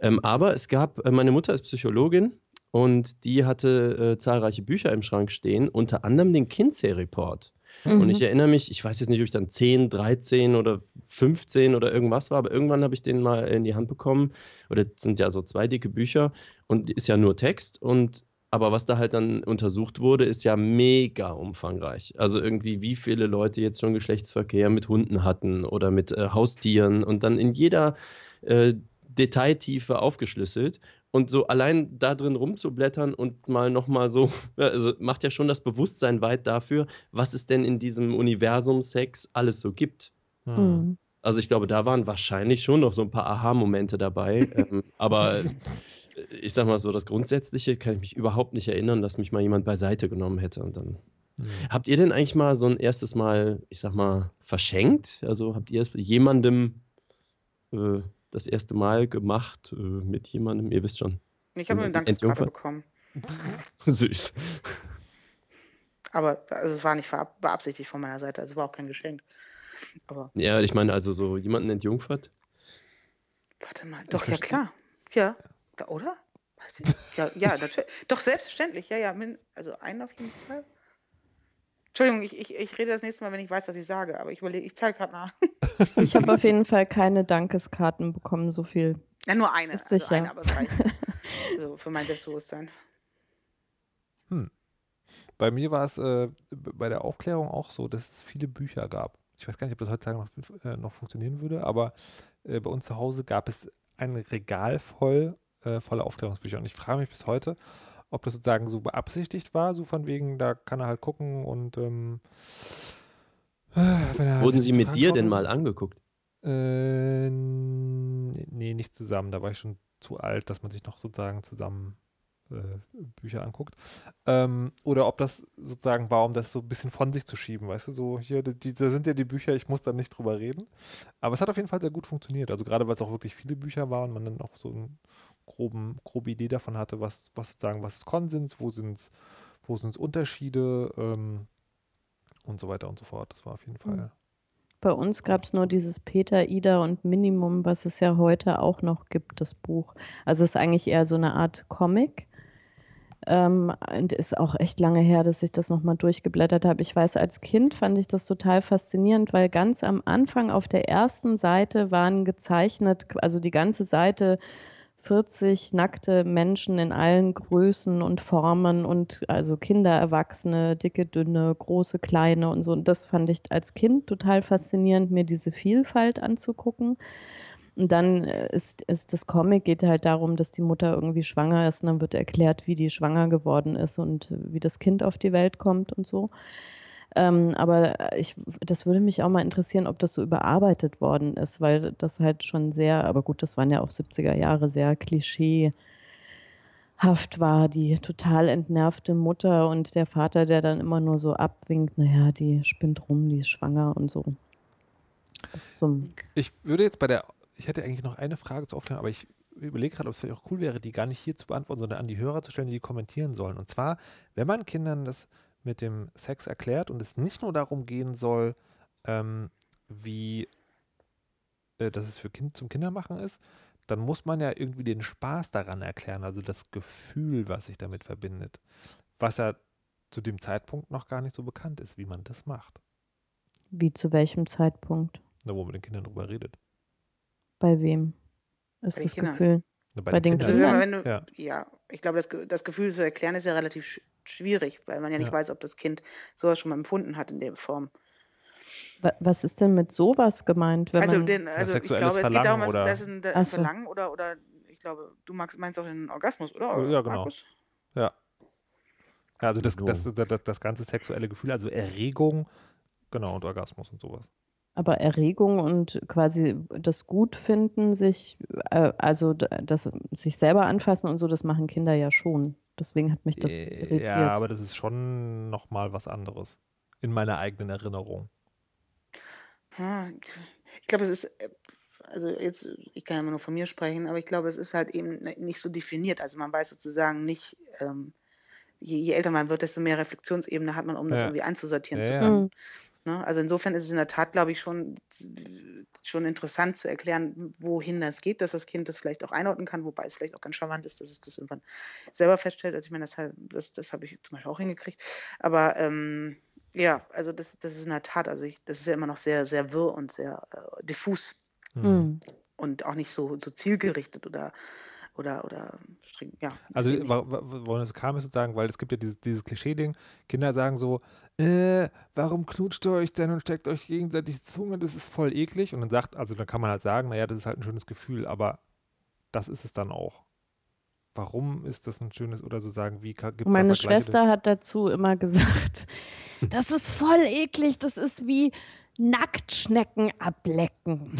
Ähm, aber es gab, äh, meine Mutter ist Psychologin und die hatte äh, zahlreiche Bücher im Schrank stehen, unter anderem den Kinsey-Report. Mhm. Und ich erinnere mich, ich weiß jetzt nicht, ob ich dann 10, 13 oder 15 oder irgendwas war, aber irgendwann habe ich den mal in die Hand bekommen. Oder sind ja so zwei dicke Bücher und ist ja nur Text. Und aber was da halt dann untersucht wurde, ist ja mega umfangreich. Also irgendwie, wie viele Leute jetzt schon Geschlechtsverkehr mit Hunden hatten oder mit äh, Haustieren und dann in jeder äh, Detailtiefe aufgeschlüsselt. Und so allein da drin rumzublättern und mal nochmal so, also macht ja schon das Bewusstsein weit dafür, was es denn in diesem Universum Sex alles so gibt. Mhm. Also ich glaube, da waren wahrscheinlich schon noch so ein paar Aha-Momente dabei. ähm, aber äh, ich sag mal so, das Grundsätzliche kann ich mich überhaupt nicht erinnern, dass mich mal jemand beiseite genommen hätte und dann. Mhm. Habt ihr denn eigentlich mal so ein erstes Mal, ich sag mal, verschenkt? Also habt ihr es jemandem äh, das erste Mal gemacht äh, mit jemandem? Ihr wisst schon. Ich habe eine Dankeskarte bekommen. Süß. Aber also, es war nicht beabsichtigt von meiner Seite, also es war auch kein Geschenk. Aber ja, ich meine, also so jemanden entjungfert. Warte mal, doch, ja klar. Ja, oder? Weiß ich. Ja, ja, natürlich. Doch, selbstverständlich, ja, ja. Also einen auf jeden Fall. Entschuldigung, ich, ich, ich rede das nächste Mal, wenn ich weiß, was ich sage, aber ich überlege, ich zeige gerade nach. ich habe auf jeden Fall keine Dankeskarten bekommen, so viel. Ja, nur eine. Ist also sicher. eine, aber es reicht. also für mein Selbstbewusstsein. Hm. Bei mir war es äh, bei der Aufklärung auch so, dass es viele Bücher gab. Ich weiß gar nicht, ob das heutzutage noch, äh, noch funktionieren würde, aber äh, bei uns zu Hause gab es ein Regal voll äh, voller Aufklärungsbücher. Und ich frage mich bis heute, ob das sozusagen so beabsichtigt war, so von wegen, da kann er halt gucken und ähm, Wurden sie mit dir denn mal angeguckt? Äh, nee, nicht zusammen. Da war ich schon zu alt, dass man sich noch sozusagen zusammen äh, Bücher anguckt. Ähm, oder ob das sozusagen war, um das so ein bisschen von sich zu schieben, weißt du, so hier, die, da sind ja die Bücher, ich muss da nicht drüber reden. Aber es hat auf jeden Fall sehr gut funktioniert. Also gerade weil es auch wirklich viele Bücher waren, man dann auch so einen groben, grobe Idee davon hatte, was, was sozusagen, was ist Konsens, wo sind es wo sind's Unterschiede ähm, und so weiter und so fort. Das war auf jeden Fall. Mhm. Bei uns gab es nur dieses Peter, Ida und Minimum, was es ja heute auch noch gibt, das Buch. Also es ist eigentlich eher so eine Art Comic. Ähm, und ist auch echt lange her, dass ich das nochmal durchgeblättert habe. Ich weiß, als Kind fand ich das total faszinierend, weil ganz am Anfang auf der ersten Seite waren gezeichnet, also die ganze Seite 40 nackte Menschen in allen Größen und Formen und also Kinder, Erwachsene, dicke, dünne, große, kleine und so. Und das fand ich als Kind total faszinierend, mir diese Vielfalt anzugucken. Und dann äh, ist, ist das Comic geht halt darum, dass die Mutter irgendwie schwanger ist und dann wird erklärt, wie die schwanger geworden ist und wie das Kind auf die Welt kommt und so. Ähm, aber ich, das würde mich auch mal interessieren, ob das so überarbeitet worden ist, weil das halt schon sehr, aber gut, das waren ja auch 70er Jahre, sehr klischeehaft war, die total entnervte Mutter und der Vater, der dann immer nur so abwinkt, naja, die spinnt rum, die ist schwanger und so. ich würde jetzt bei der, ich hätte eigentlich noch eine Frage zu aufklären, aber ich überlege gerade, ob es vielleicht auch cool wäre, die gar nicht hier zu beantworten, sondern an die Hörer zu stellen, die, die kommentieren sollen. Und zwar, wenn man Kindern das mit dem Sex erklärt und es nicht nur darum gehen soll, ähm, wie äh, dass es für Kind zum Kindermachen ist, dann muss man ja irgendwie den Spaß daran erklären, also das Gefühl, was sich damit verbindet. Was ja zu dem Zeitpunkt noch gar nicht so bekannt ist, wie man das macht. Wie zu welchem Zeitpunkt? Na, wo man mit den Kindern drüber redet. Bei wem ist Bei das Kindern. Gefühl? Na, Bei den Also Kindern? wenn du, Ja. ja. ich glaube, das, das Gefühl zu erklären ist ja relativ sch schwierig, weil man ja nicht Ja. weiß, ob das Kind sowas schon mal empfunden hat in der Form. Wa- Was ist denn mit sowas gemeint? Wenn Also, man, den, also ich glaube, es geht darum, was das ist ein, ein so. Verlangen oder, oder ich glaube, du magst, meinst auch den Orgasmus, oder? Ja, genau. Markus? Ja. Ja, also das, So. das, das, das, das ganze sexuelle Gefühl, also Erregung, genau, und Orgasmus und sowas. Aber Erregung und quasi das Gutfinden, sich, äh, also das sich selber anfassen und so, das machen Kinder ja schon. Deswegen hat mich das Äh, irritiert. Ja, aber das ist schon nochmal was anderes. In meiner eigenen Erinnerung. Ja, ich glaube, es ist, äh, also jetzt, ich kann ja immer nur von mir sprechen, aber ich glaube, es ist halt eben nicht so definiert. Also man weiß sozusagen nicht, ähm, je, je älter man wird, desto mehr Reflexionsebene hat man, um das Ja. irgendwie einzusortieren Ja, zu ja. können. Mhm. Ne? Also insofern ist es in der Tat, glaube ich, schon, schon interessant zu erklären, wohin das geht, dass das Kind das vielleicht auch einordnen kann, wobei es vielleicht auch ganz charmant ist, dass es das irgendwann selber feststellt. Also ich meine, das, das, das habe ich zum Beispiel auch hingekriegt. Aber ähm, ja, also das, das ist in der Tat, also ich, das ist ja immer noch sehr, sehr wirr und sehr äh, diffus Hm. Mhm. und auch nicht so, so zielgerichtet oder oder oder streng, ja. Also, sehe nicht- wa- wa- woran es kam, ist sozusagen, weil es gibt ja dieses, dieses Klischee-Ding, Kinder sagen so, äh, warum knutscht ihr euch denn und steckt euch gegenseitig die Zunge, das ist voll eklig. Und dann sagt, also dann kann man halt sagen, naja, das ist halt ein schönes Gefühl, aber das ist es dann auch. Warum ist das ein schönes, oder so sagen, wie gibt es meine Schwester hat dazu immer gesagt, das ist voll eklig, das ist wie Nacktschnecken ablecken.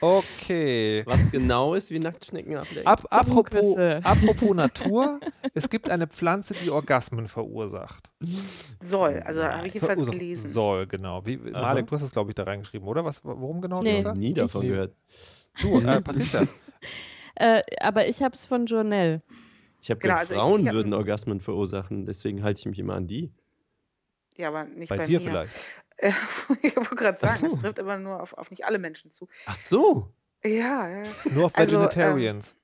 Okay. Was genau ist wie Nacktschnecken ablecken? Ab, apropos, apropos Natur, es gibt eine Pflanze, die Orgasmen verursacht. soll, also habe ich jedenfalls Verursachen gelesen. Soll, genau. Wie. Malek, du hast es, glaube ich, da reingeschrieben, oder? Was, worum genau? Nee. Lisa? Nie davon Ich- gehört. Du, äh, Patricia. Äh, aber ich habe es von Journell. Ich habe Genau, gehört, also ich- Frauen ich hab- würden Orgasmen verursachen, deswegen halte ich mich immer an die. Ja, aber nicht bei, Bei dir mir. vielleicht. Äh, ich wollte gerade sagen, es so. trifft immer nur auf, auf nicht alle Menschen zu. Ach so. Ja, ja. Nur auf Also, ähm, Vegetarians.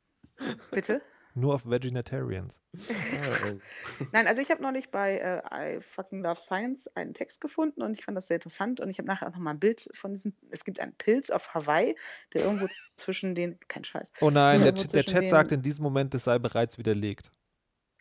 Bitte? Nur auf Vegetarians. Ah, oh. Nein, also ich habe neulich bei äh, I fucking love science einen Text gefunden und ich fand das sehr interessant und ich habe nachher auch nochmal ein Bild von diesem, es gibt einen Pilz auf Hawaii, der irgendwo zwischen den, kein Scheiß, Oh nein, der, der Chat den- sagt in diesem Moment, es sei bereits widerlegt.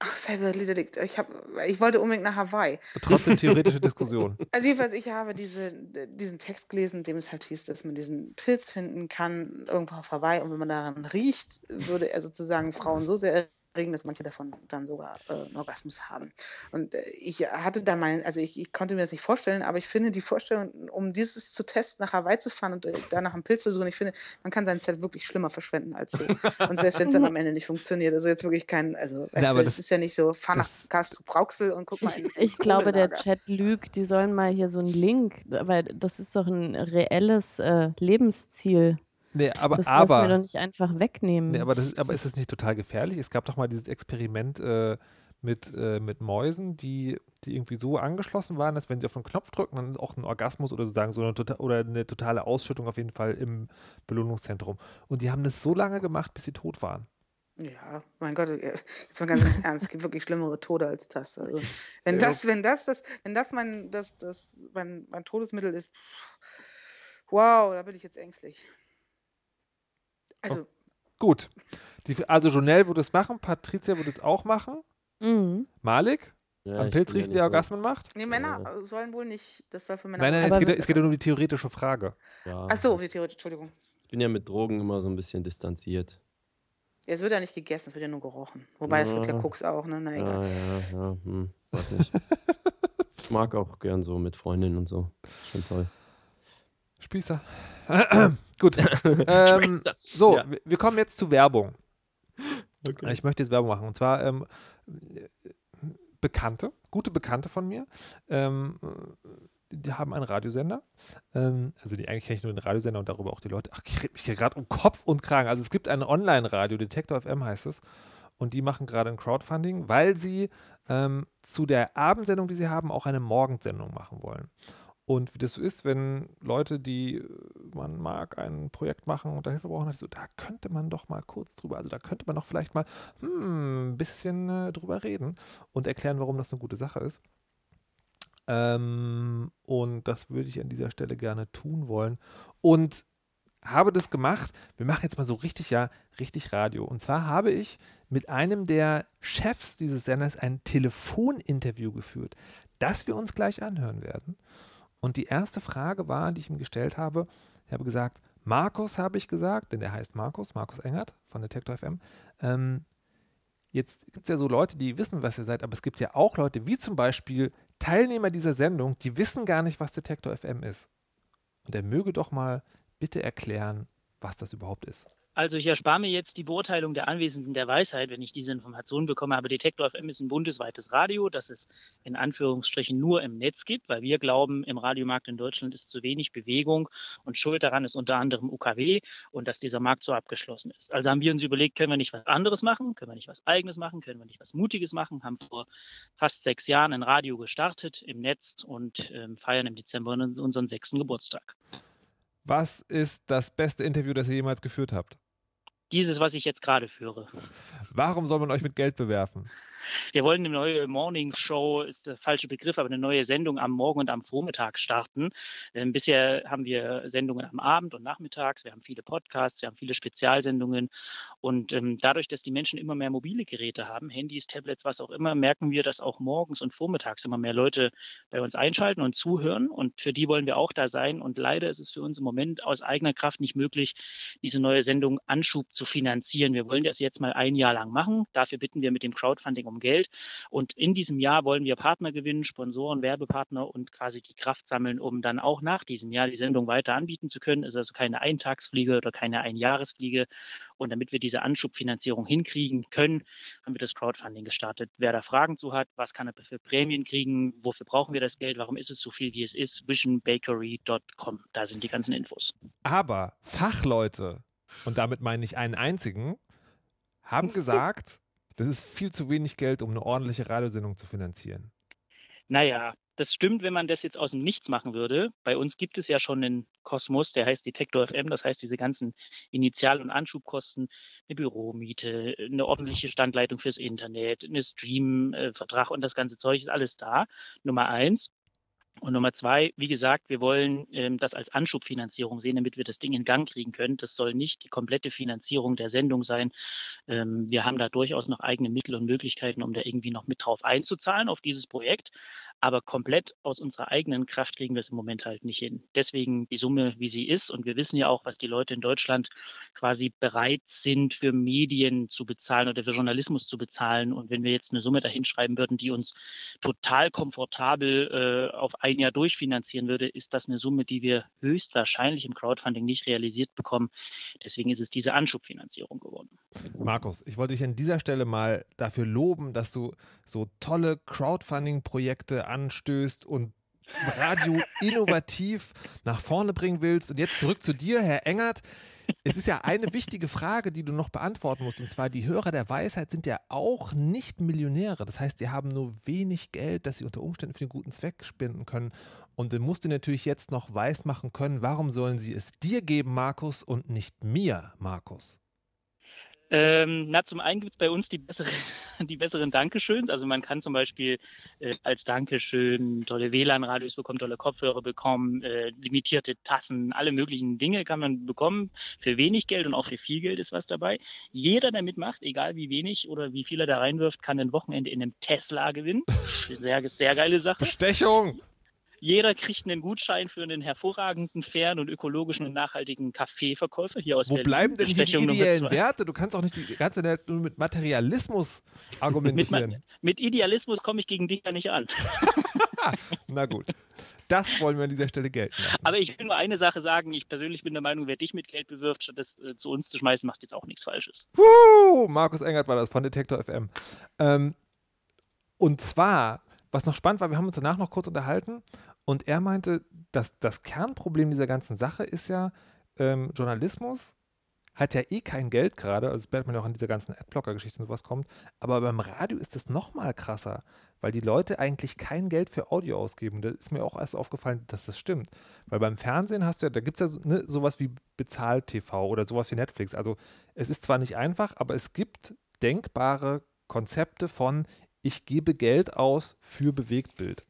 Ach, Cyberlidict, ich, hab, ich wollte unbedingt nach Hawaii. Trotzdem theoretische Diskussion. Also jedenfalls, ich habe diese, diesen Text gelesen, in dem es halt hieß, dass man diesen Pilz finden kann, irgendwo auf Hawaii und wenn man daran riecht, würde er sozusagen Frauen so sehr erregen, dass manche davon dann sogar äh, einen Orgasmus haben. Und äh, ich hatte da mein, also ich, ich konnte mir das nicht vorstellen, aber ich finde die Vorstellung, um dieses zu testen, nach Hawaii zu fahren und äh, da nach einem Pilz zu suchen, ich finde, man kann seine Zeit wirklich schlimmer verschwenden als so. Und selbst wenn es dann am Ende nicht funktioniert, also jetzt wirklich kein, also weißt aber du, das- es ist ja nicht so, fahr nach Karlsruhe Brauxel und guck mal Ich, ich glaube, der. Chat lügt. Die sollen mal hier so einen Link, weil das ist doch ein reelles äh, Lebensziel. Nee, aber, Das lassen wir doch aber, nicht einfach wegnehmen. nee, aber, das, ist- aber ist das nicht total gefährlich? Es gab doch mal dieses Experiment äh, mit, äh, mit Mäusen, die, die irgendwie so angeschlossen waren, dass wenn sie auf einen Knopf drücken, dann auch ein Orgasmus oder sozusagen so eine, tota oder eine totale Ausschüttung auf jeden Fall im Belohnungszentrum. Und die haben das so lange gemacht, bis sie tot waren. Ja, mein Gott, äh, jetzt mal ganz im Ernst, es gibt wirklich schlimmere Tode als das. Also, wenn das, wenn das, das, wenn das mein, das, das, mein, mein Todesmittel ist, pff, wow, da bin ich jetzt ängstlich. Also, Gut. Die, also Jonelle würde es machen, Patricia würde es auch machen. Mhm. Malik, Ja, am Pilz ja riechen, der so- Orgasmen macht? nee, Männer äh, sollen wohl nicht, das soll für Männer. Nein, nein, es geht, es geht ja nur um die theoretische Frage. Ja. Ach so, die Theorie, Entschuldigung. Ich bin ja mit Drogen immer so ein bisschen distanziert. Ja, es wird ja nicht gegessen, es wird ja nur gerochen. Wobei, es wird ja Ja. Koks auch, ne? Na Ja, egal. ja, ja. Hm, weiß nicht. ich mag auch gern so mit Freundinnen und so. Schon toll. Spießer. Gut. Ähm, so, Ja. wir- kommen jetzt zu Werbung. Okay. Ich möchte jetzt Werbung machen. Und zwar ähm, äh, Bekannte, gute Bekannte von mir, ähm, äh, die haben einen Radiosender. Ähm, also die eigentlich kenne ich nur den Radiosender und darüber auch die Leute. Ach, ich rede mich hier gerade um Kopf und Kragen. Also es gibt ein Online-Radio, Detektor FM heißt es. Und die machen gerade ein Crowdfunding, weil sie ähm, zu der Abendsendung, die sie haben, auch eine Morgensendung machen wollen. Und wie das so ist, wenn Leute, die äh, man mag, ein Projekt machen und da Hilfe brauchen, so, da könnte man doch mal kurz drüber, also da könnte man doch vielleicht mal hm, ein bisschen äh, drüber reden und erklären, warum das eine gute Sache ist. Ähm, und das würde ich an dieser Stelle gerne tun wollen. Und habe das gemacht. Wir machen jetzt mal so richtig, ja, richtig Radio. Und zwar habe ich mit einem der Chefs dieses Senders ein Telefoninterview geführt, das wir uns gleich anhören werden. Und die erste Frage war, die ich ihm gestellt habe, ich habe gesagt, Markus habe ich gesagt, denn der heißt Markus, Markus Engert von Detektor FM. Ähm, jetzt gibt es ja so Leute, die wissen, was ihr seid, aber es gibt ja auch Leute, wie zum Beispiel Teilnehmer dieser Sendung, die wissen gar nicht, was Detektor FM ist. Und er möge doch mal bitte erklären, was das überhaupt ist. Also ich erspare mir jetzt die Beurteilung der Anwesenden der Weisheit, wenn ich diese Informationen bekomme. Aber Detektor FM ist ein bundesweites Radio, das es in Anführungsstrichen nur im Netz gibt, weil wir glauben, im Radiomarkt in Deutschland ist zu wenig Bewegung und Schuld daran ist unter anderem UKW und dass dieser Markt so abgeschlossen ist. Also haben wir uns überlegt, können wir nicht was anderes machen, können wir nicht was eigenes machen, können wir nicht was Mutiges machen, haben vor fast sechs Jahren ein Radio gestartet im Netz und äh, feiern im Dezember unseren sechsten Geburtstag. Was ist das beste Interview, das ihr jemals geführt habt? Dieses, was ich jetzt gerade führe. Warum soll man euch mit Geld bewerfen? Wir wollen eine neue Morning Show, ist der falsche Begriff, aber eine neue Sendung am Morgen und am Vormittag starten. Ähm, bisher haben wir Sendungen am Abend und nachmittags, wir haben viele Podcasts, wir haben viele Spezialsendungen und ähm, dadurch, dass die Menschen immer mehr mobile Geräte haben, Handys, Tablets, was auch immer, merken wir, dass auch morgens und vormittags immer mehr Leute bei uns einschalten und zuhören und für die wollen wir auch da sein und leider ist es für uns im Moment aus eigener Kraft nicht möglich, diese neue Sendung Anschub zu finanzieren. Wir wollen das jetzt mal ein Jahr lang machen. Dafür bitten wir mit dem Crowdfunding um Geld. Und in diesem Jahr wollen wir Partner gewinnen, Sponsoren, Werbepartner und quasi die Kraft sammeln, um dann auch nach diesem Jahr die Sendung weiter anbieten zu können. Es ist also keine Eintagsfliege oder keine Einjahresfliege. Und damit wir diese Anschubfinanzierung hinkriegen können, haben wir das Crowdfunding gestartet. Wer da Fragen zu hat, was kann er für Prämien kriegen, wofür brauchen wir das Geld, warum ist es so viel, wie es ist, visionbakery.com. Da sind die ganzen Infos. Aber Fachleute, und damit meine ich einen einzigen, haben gesagt, das ist viel zu wenig Geld, um eine ordentliche Radiosendung zu finanzieren. Naja, das stimmt, wenn man das jetzt aus dem Nichts machen würde. Bei uns gibt es ja schon einen Kosmos, der heißt Detektor FM. Das heißt, diese ganzen Initial- und Anschubkosten, eine Büromiete, eine ordentliche Standleitung fürs Internet, eine Streamvertrag und das ganze Zeug ist alles da. Nummer eins. Und Nummer zwei, wie gesagt, wir wollen ähm, das als Anschubfinanzierung sehen, damit wir das Ding in Gang kriegen können. Das soll nicht die komplette Finanzierung der Sendung sein. Ähm, wir haben da durchaus noch eigene Mittel und Möglichkeiten, um da irgendwie noch mit drauf einzuzahlen auf dieses Projekt. Aber komplett aus unserer eigenen Kraft kriegen wir es im Moment halt nicht hin. Deswegen die Summe, wie sie ist. Und wir wissen ja auch, was die Leute in Deutschland quasi bereit sind, für Medien zu bezahlen oder für Journalismus zu bezahlen. Und wenn wir jetzt eine Summe dahinschreiben würden, die uns total komfortabel äh, auf ein Jahr durchfinanzieren würde, ist das eine Summe, die wir höchstwahrscheinlich im Crowdfunding nicht realisiert bekommen. Deswegen ist es diese Anschubfinanzierung geworden. Markus, ich wollte dich an dieser Stelle mal dafür loben, dass du so tolle Crowdfunding-Projekte anstößt und Radio innovativ nach vorne bringen willst. Und jetzt zurück zu dir, Herr Engert. Es ist ja eine wichtige Frage, die du noch beantworten musst. Und zwar, die Hörer der Weisheit sind ja auch nicht Millionäre. Das heißt, sie haben nur wenig Geld, das sie unter Umständen für den guten Zweck spenden können. Und dann musst du natürlich jetzt noch weismachen können, warum sollen sie es dir geben, Markus, und nicht mir, Markus? Ähm, na, zum einen gibt es bei uns die, bessere, die besseren Dankeschöns. Also man kann zum Beispiel äh, als Dankeschön tolle WLAN-Radios bekommen, tolle Kopfhörer bekommen, äh, limitierte Tassen, alle möglichen Dinge kann man bekommen. Für wenig Geld und auch für viel Geld ist was dabei. Jeder, der mitmacht, egal wie wenig oder wie viel er da reinwirft, kann ein Wochenende in einem Tesla gewinnen. Sehr, sehr geile Sache. Bestechung! Jeder kriegt einen Gutschein für einen hervorragenden, fairen und ökologischen und nachhaltigen Kaffeeverkäufer hier aus Wo Berlin. bleiben denn hier die ideellen Werte? Du kannst auch nicht die ganze Zeit nur mit Materialismus argumentieren. mit, mit Idealismus komme ich gegen dich ja nicht an. Na gut. Das wollen wir an dieser Stelle gelten lassen. Aber ich will nur eine Sache sagen. Ich persönlich bin der Meinung, wer dich mit Geld bewirft, statt das äh, zu uns zu schmeißen, macht jetzt auch nichts Falsches. Woo! Markus Engert war das von Detektor FM. Ähm, und zwar, was noch spannend war, wir haben uns danach noch kurz unterhalten und er meinte, dass das Kernproblem dieser ganzen Sache ist ja, ähm, Journalismus hat ja eh kein Geld gerade, also das merkt man ja auch an dieser ganzen Adblocker-Geschichte und sowas kommt, aber beim Radio ist es noch mal krasser, weil die Leute eigentlich kein Geld für Audio ausgeben. Da ist mir auch erst aufgefallen, dass das stimmt. Weil beim Fernsehen hast du ja, da gibt es ja ne, sowas wie Bezahl-TV oder sowas wie Netflix. Also es ist zwar nicht einfach, aber es gibt denkbare Konzepte von, ich gebe Geld aus für Bewegtbild.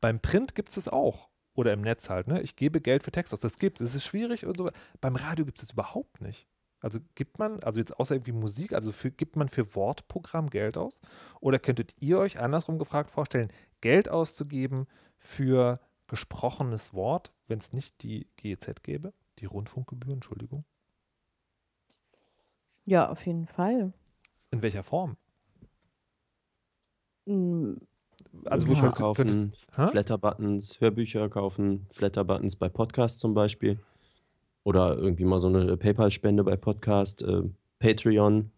Beim Print gibt es es auch. Oder im Netz halt, ne? Ich gebe Geld für Text aus. Das gibt es. Es ist schwierig und so. Beim Radio gibt es das überhaupt nicht. Also gibt man, also jetzt außer irgendwie Musik, also für, gibt man für Wortprogramm Geld aus? Oder könntet ihr euch andersrum gefragt vorstellen, Geld auszugeben für gesprochenes Wort, wenn es nicht die GEZ gäbe? Die Rundfunkgebühren, Entschuldigung. Ja, auf jeden Fall. In welcher Form? Also Bücher könntest, kaufen, könntest hä? Flatter-Buttons, Hörbücher kaufen, Flatter-Buttons bei Podcasts zum Beispiel. Oder irgendwie mal so eine PayPal-Spende bei Podcast, äh, Patreon.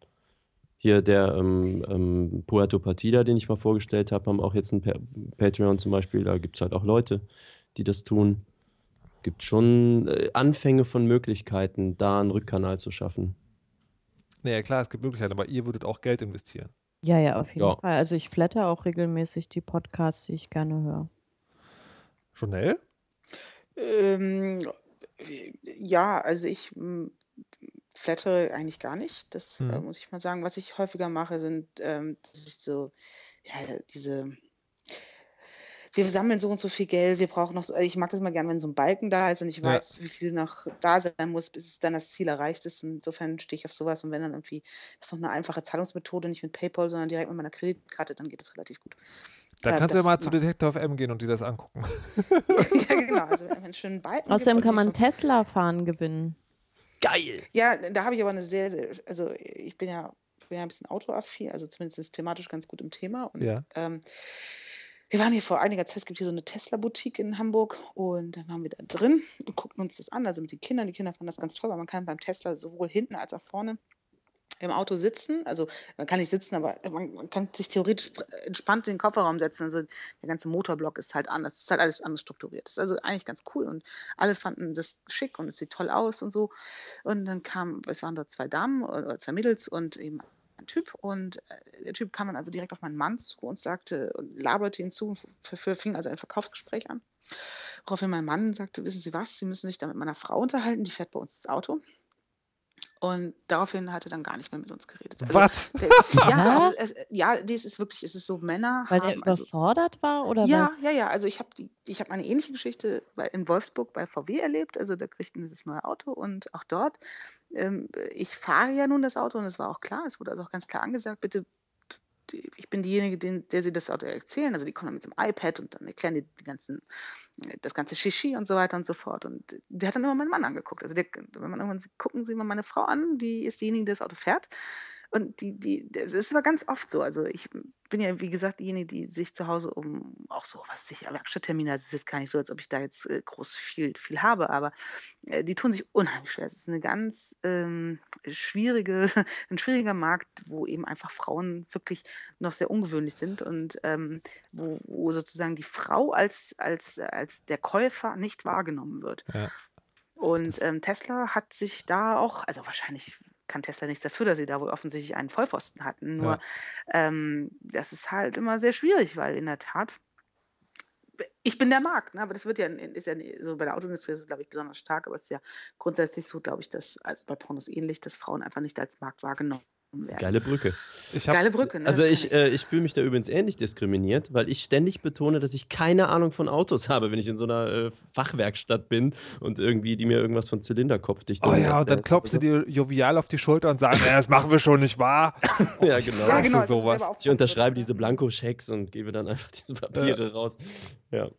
Hier der ähm, ähm, Puerto Partida, den ich mal vorgestellt habe, haben auch jetzt ein pa Patreon zum Beispiel. Da gibt es halt auch Leute, die das tun. Gibt schon äh, Anfänge von Möglichkeiten, da einen Rückkanal zu schaffen. Naja, klar, es gibt Möglichkeiten, aber ihr würdet auch Geld investieren. Ja, ja, auf jeden Ja. Fall. Also ich flatter auch regelmäßig die Podcasts, die ich gerne höre. Chanel? Ähm, ja, also ich mm, flattere eigentlich gar nicht. Das äh, Mhm. muss ich mal sagen. Was ich häufiger mache, sind, ähm, dass ich so, ja, diese, wir sammeln so und so viel Geld, wir brauchen noch, so, ich mag das mal gerne, wenn so ein Balken da ist und ich Ja. weiß, wie viel noch da sein muss, bis es dann das Ziel erreicht ist. Insofern stehe ich auf sowas und wenn dann irgendwie, das ist noch eine einfache Zahlungsmethode, nicht mit PayPal, sondern direkt mit meiner Kreditkarte, dann geht das relativ gut. Da Äh, kannst du ja mal zu Detektor FM gehen und dir das angucken. ja, genau, also einen schönen Balken Außerdem gibt kann man die schon Tesla fahren gewinnen. Geil! Ja, da habe ich aber eine sehr, sehr, also ich bin ja, bin ja ein bisschen autoaffin, also zumindest ist thematisch ganz gut im Thema. Und Ja. ähm, wir waren hier vor einiger Zeit, es gibt hier so eine Tesla-Boutique in Hamburg und dann waren wir da drin und guckten uns das an, also mit den Kindern. Die Kinder fanden das ganz toll, weil man kann beim Tesla sowohl hinten als auch vorne im Auto sitzen. Also man kann nicht sitzen, aber man, man kann sich theoretisch entspannt in den Kofferraum setzen. Also der ganze Motorblock ist halt anders. Ist halt alles anders strukturiert. Das ist also eigentlich ganz cool und alle fanden das schick und es sieht toll aus und so. Und dann kam, es waren da zwei Damen oder zwei Mädels und eben Typ und äh, der Typ kam dann also direkt auf meinen Mann zu und sagte und laberte ihn zu und fing also ein Verkaufsgespräch an. Woraufhin mein Mann sagte, wissen Sie was, Sie müssen sich da mit meiner Frau unterhalten, die fährt bei uns das Auto. Und daraufhin hat er dann gar nicht mehr mit uns geredet. Also, Was? der, ja, also, es, ja, das ist wirklich, es ist so, Männer Weil der haben, also, überfordert war oder ja, was? ja, ja. Also ich habe die, ich habe eine ähnliche Geschichte bei, in Wolfsburg bei VW erlebt. Also da kriegten wir das neue Auto und auch dort. Ähm, ich fahre ja nun das Auto und es war auch klar. Es wurde also auch ganz klar angesagt, bitte. Ich bin diejenige, den, der sie das Auto erzählen. Also die kommen mit einem iPad und dann erklären die, die ganzen, das ganze Shishi und so weiter und so fort. Und der hat dann immer meinen Mann angeguckt. Also der, wenn man irgendwann gucken Sie mal meine Frau an, die ist diejenige, die das Auto fährt. Und die, die, das ist aber ganz oft so. Also ich bin ja, wie gesagt, diejenige, die sich zu Hause um auch so, was sich Werkstatttermine, also es ist gar nicht so, als ob ich da jetzt äh, groß viel, viel habe, aber äh, die tun sich unheimlich schwer. Es ist eine ganz ähm, schwierige, ein schwieriger Markt, wo eben einfach Frauen wirklich noch sehr ungewöhnlich sind und ähm, wo, wo sozusagen die Frau als, als, als der Käufer nicht wahrgenommen wird. Ja. Und ähm, Tesla hat sich da auch, also wahrscheinlich kann Tesla nichts dafür, dass sie da wohl offensichtlich einen Vollpfosten hatten. Nur Ja. ähm, das ist halt immer sehr schwierig, weil in der Tat, ich bin der Markt, ne? aber das wird ja, ist ja so bei der Autoindustrie ist es, glaube ich, besonders stark, aber es ist ja grundsätzlich so, glaube ich, dass, also bei Pornos ähnlich, dass Frauen einfach nicht als Markt wahrgenommen werden. Geile Brücke. Ich hab, Geile Brücke, ne? Also ich, äh, ich fühle mich da übrigens ähnlich diskriminiert, weil ich ständig betone, dass ich keine Ahnung von Autos habe, wenn ich in so einer äh, Fachwerkstatt bin und irgendwie die mir irgendwas von Zylinderkopfdichtung Oh ja, und dann klopfst du dir jovial auf die Schulter und sagst, ja, das machen wir schon, nicht wahr? Ja, genau. ja, genau. sowas. Ich unterschreibe diese ne? Blankoschecks und gebe dann einfach diese Papiere raus. Ja.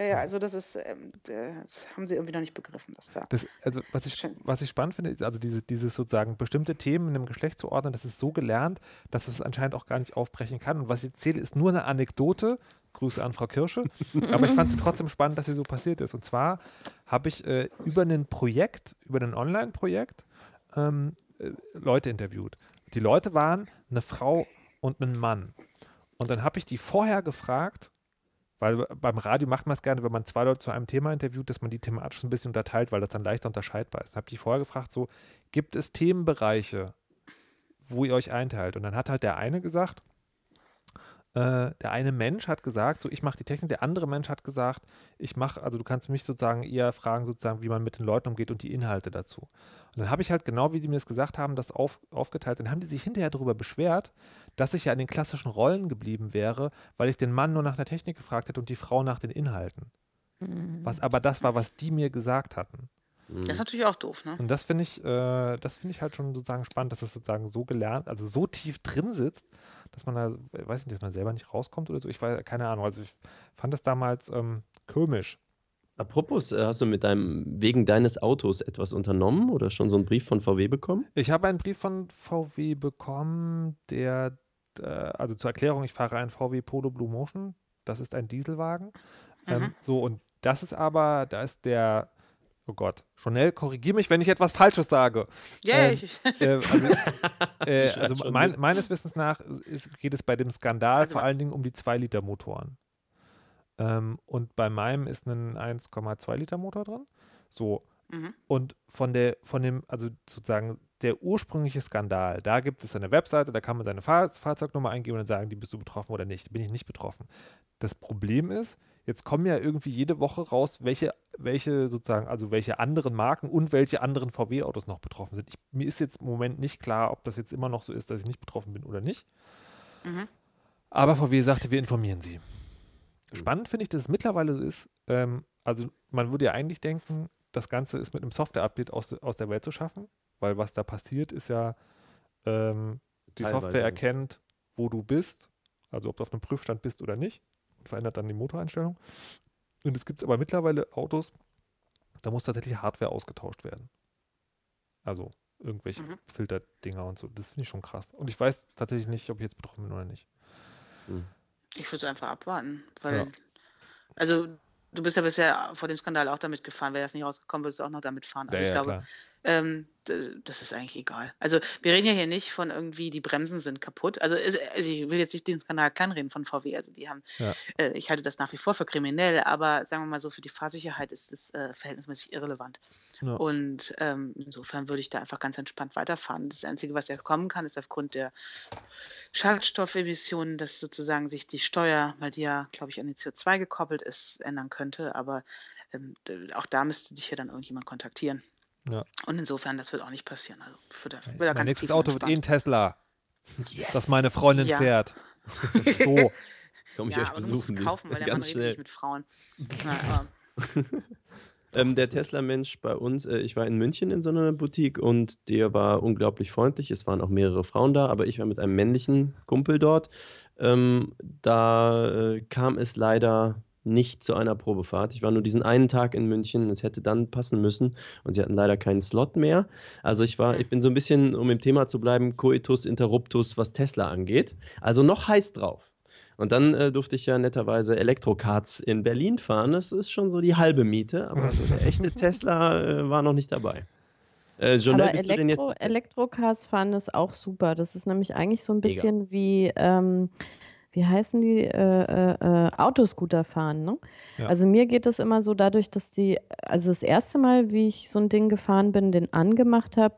Ja, ja, also das ist, ähm, das haben sie irgendwie noch nicht begriffen, dass da. Das, also, was, ich, was ich spannend finde, ist also diese, dieses sozusagen bestimmte Themen in einem Geschlecht zu ordnen, das ist so gelernt, dass es anscheinend auch gar nicht aufbrechen kann. Und was ich erzähle, ist nur eine Anekdote. Grüße an Frau Kirsche. Aber ich fand es trotzdem spannend, dass sie so passiert ist. Und zwar habe ich äh, über ein Projekt, über ein Online-Projekt, ähm, äh, Leute interviewt. Die Leute waren eine Frau und ein Mann. Und dann habe ich die vorher gefragt, Weil beim Radio macht man es gerne, wenn man zwei Leute zu einem Thema interviewt, dass man die thematisch ein bisschen unterteilt, weil das dann leichter unterscheidbar ist. Da habe ich vorher gefragt, so, gibt es Themenbereiche, wo ihr euch einteilt? Und dann hat halt der eine gesagt, äh, der eine Mensch hat gesagt, so ich mache die Technik, der andere Mensch hat gesagt, ich mache, also du kannst mich sozusagen eher fragen, sozusagen, wie man mit den Leuten umgeht und die Inhalte dazu. Und dann habe ich halt genau, wie die mir das gesagt haben, das auf, aufgeteilt. Dann haben die sich hinterher darüber beschwert, dass ich ja in den klassischen Rollen geblieben wäre, weil ich den Mann nur nach der Technik gefragt hätte und die Frau nach den Inhalten. Mhm. Was aber das war, was die mir gesagt hatten. Das ist natürlich auch doof, ne? Und das finde ich, äh, das finde ich halt schon sozusagen spannend, dass es sozusagen so gelernt, also so tief drin sitzt, dass man da, weiß nicht, dass man selber nicht rauskommt oder so. Ich weiß, keine Ahnung. Also ich fand das damals ähm, komisch. Apropos, äh, hast du mit deinem, wegen deines Autos etwas unternommen oder schon so einen Brief von VW bekommen? Ich habe einen Brief von VW bekommen, der, äh, also zur Erklärung, ich fahre einen VW Polo Blue Motion. Das ist ein Dieselwagen. Ähm, mhm. Ähm, so, und das ist aber, da ist der Oh Gott, Chanel, korrigiere mich, wenn ich etwas Falsches sage. Ja, ähm, äh, also, äh, also mein, meines Wissens nach ist, geht es bei dem Skandal also vor allen Dingen um die 2-Liter-Motoren. Ähm, und bei meinem ist ein 1,2-Liter-Motor drin. So. Mhm. Und von der, von dem, also sozusagen der ursprüngliche Skandal, da gibt es eine Webseite, da kann man seine Fahr Fahrzeugnummer eingeben und dann sagen, die bist du betroffen oder nicht. Bin ich nicht betroffen. Das Problem ist, jetzt kommen ja irgendwie jede Woche raus, welche, welche sozusagen, also welche anderen Marken und welche anderen VW-Autos noch betroffen sind. Ich, mir ist jetzt im Moment nicht klar, ob das jetzt immer noch so ist, dass ich nicht betroffen bin oder nicht. Mhm. Aber VW sagte, wir informieren sie. Spannend finde ich, dass es mittlerweile so ist. Ähm, also man würde ja eigentlich denken, das Ganze ist mit einem Software-Update aus, aus der Welt zu schaffen, weil was da passiert, ist ja, ähm, die Teilweise. Software erkennt, wo du bist, also ob du auf einem Prüfstand bist oder nicht und verändert dann die Motoreinstellung. Und es gibt aber mittlerweile Autos, da muss tatsächlich Hardware ausgetauscht werden. Also irgendwelche mhm. Filterdinger und so. Das finde ich schon krass. Und ich weiß tatsächlich nicht, ob ich jetzt betroffen bin oder nicht. Mhm. Ich würde es einfach abwarten, weil, ja. also du bist ja bisher vor dem Skandal auch damit gefahren. Wäre das nicht rausgekommen, würdest du auch noch damit fahren. Also ja, ich ja, glaube, ähm, das ist eigentlich egal. Also wir reden ja hier nicht von irgendwie, die Bremsen sind kaputt. Also, also ich will jetzt nicht den Skandal kleinreden von VW. Also die haben, ja. äh, ich halte das nach wie vor für kriminell, aber sagen wir mal so, für die Fahrsicherheit ist es äh, verhältnismäßig irrelevant. Ja. Und ähm, insofern würde ich da einfach ganz entspannt weiterfahren. Das Einzige, was ja kommen kann, ist aufgrund der Schadstoffemissionen, dass sozusagen sich die Steuer, weil die ja, glaube ich, an die CO2 gekoppelt ist, ändern könnte. Aber ähm, auch da müsste dich ja dann irgendjemand kontaktieren. Ja. Und insofern, das wird auch nicht passieren. Also für da, für da mein nächstes Auto wird eh ein Tesla. Yes. Das meine Freundin ja. fährt. so. Komm ich ja, euch besuchen. Du kaufen, weil der Mann redet nicht mit Frauen. Na, ähm, der Tesla-Mensch bei uns, äh, ich war in München in so einer Boutique und der war unglaublich freundlich. Es waren auch mehrere Frauen da, aber ich war mit einem männlichen Kumpel dort. Ähm, da äh, kam es leider nicht zu einer Probefahrt. Ich war nur diesen einen Tag in München, es hätte dann passen müssen und sie hatten leider keinen Slot mehr. Also ich war, ich bin so ein bisschen, um im Thema zu bleiben, Coitus Interruptus, was Tesla angeht. Also noch heiß drauf. Und dann äh, durfte ich ja netterweise Elektrokarts in Berlin fahren. Das ist schon so die halbe Miete, aber so der echte Tesla äh, war noch nicht dabei. Äh, Jonelle, aber Elektro, Elektrocars fahren ist auch super. Das ist nämlich eigentlich so ein bisschen Mega. wie ähm, wie heißen die, äh, äh, äh, Autoscooter fahren. Ne? Ja. Also mir geht es immer so dadurch, dass die, also das erste Mal, wie ich so ein Ding gefahren bin, den angemacht habe,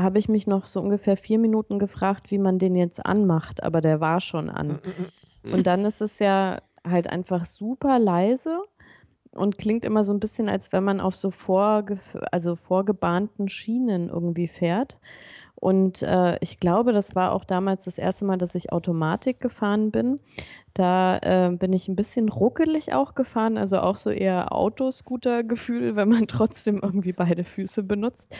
habe ich mich noch so ungefähr vier Minuten gefragt, wie man den jetzt anmacht, aber der war schon an. Mm, mm, mm. Und dann ist es ja halt einfach super leise und klingt immer so ein bisschen, als wenn man auf so vorge also vorgebahnten Schienen irgendwie fährt. Und äh, ich glaube, das war auch damals das erste Mal, dass ich Automatik gefahren bin. Da äh, bin ich ein bisschen ruckelig auch gefahren, also auch so eher Autoscooter-Gefühl, wenn man trotzdem irgendwie beide Füße benutzt.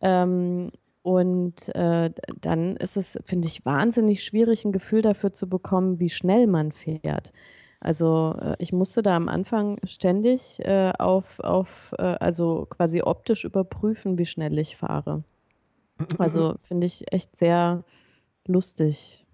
Ähm, und äh, dann ist es, finde ich, wahnsinnig schwierig, ein Gefühl dafür zu bekommen, wie schnell man fährt. Also äh, ich musste da am Anfang ständig äh, auf, auf äh, also quasi optisch überprüfen, wie schnell ich fahre. Also finde ich echt sehr lustig,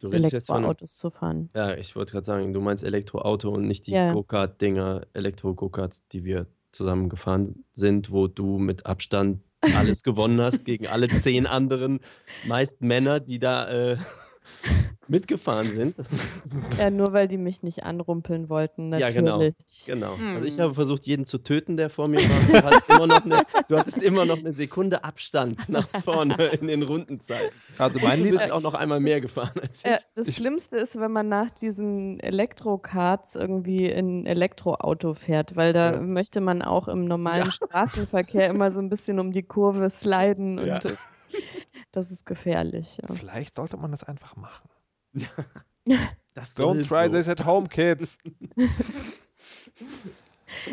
Du. Elektroautos zu fahren. Ja, ich wollte gerade sagen, du meinst Elektroauto und nicht die Ja. Go-Kart-Dinger, Elektro-Go-Karts, die wir zusammen gefahren sind, wo du mit Abstand alles gewonnen hast gegen alle zehn anderen, meist Männer, die da äh, mitgefahren sind. Ja, nur weil die mich nicht anrumpeln wollten, natürlich. Ja, genau. genau. Also ich hm. habe versucht, jeden zu töten, der vor mir war. Du hattest immer noch eine, du hattest immer noch eine Sekunde Abstand nach vorne in den Rundenzeiten. Also mein du bist auch noch einmal mehr gefahren als ich. Äh, das Schlimmste ist, wenn man nach diesen Elektrokarts irgendwie in ein Elektroauto fährt, weil da ja. möchte man auch im normalen ja. Straßenverkehr immer so ein bisschen um die Kurve sliden und das ist gefährlich. Vielleicht sollte man das einfach machen. Das Don't try so. this at home, kids.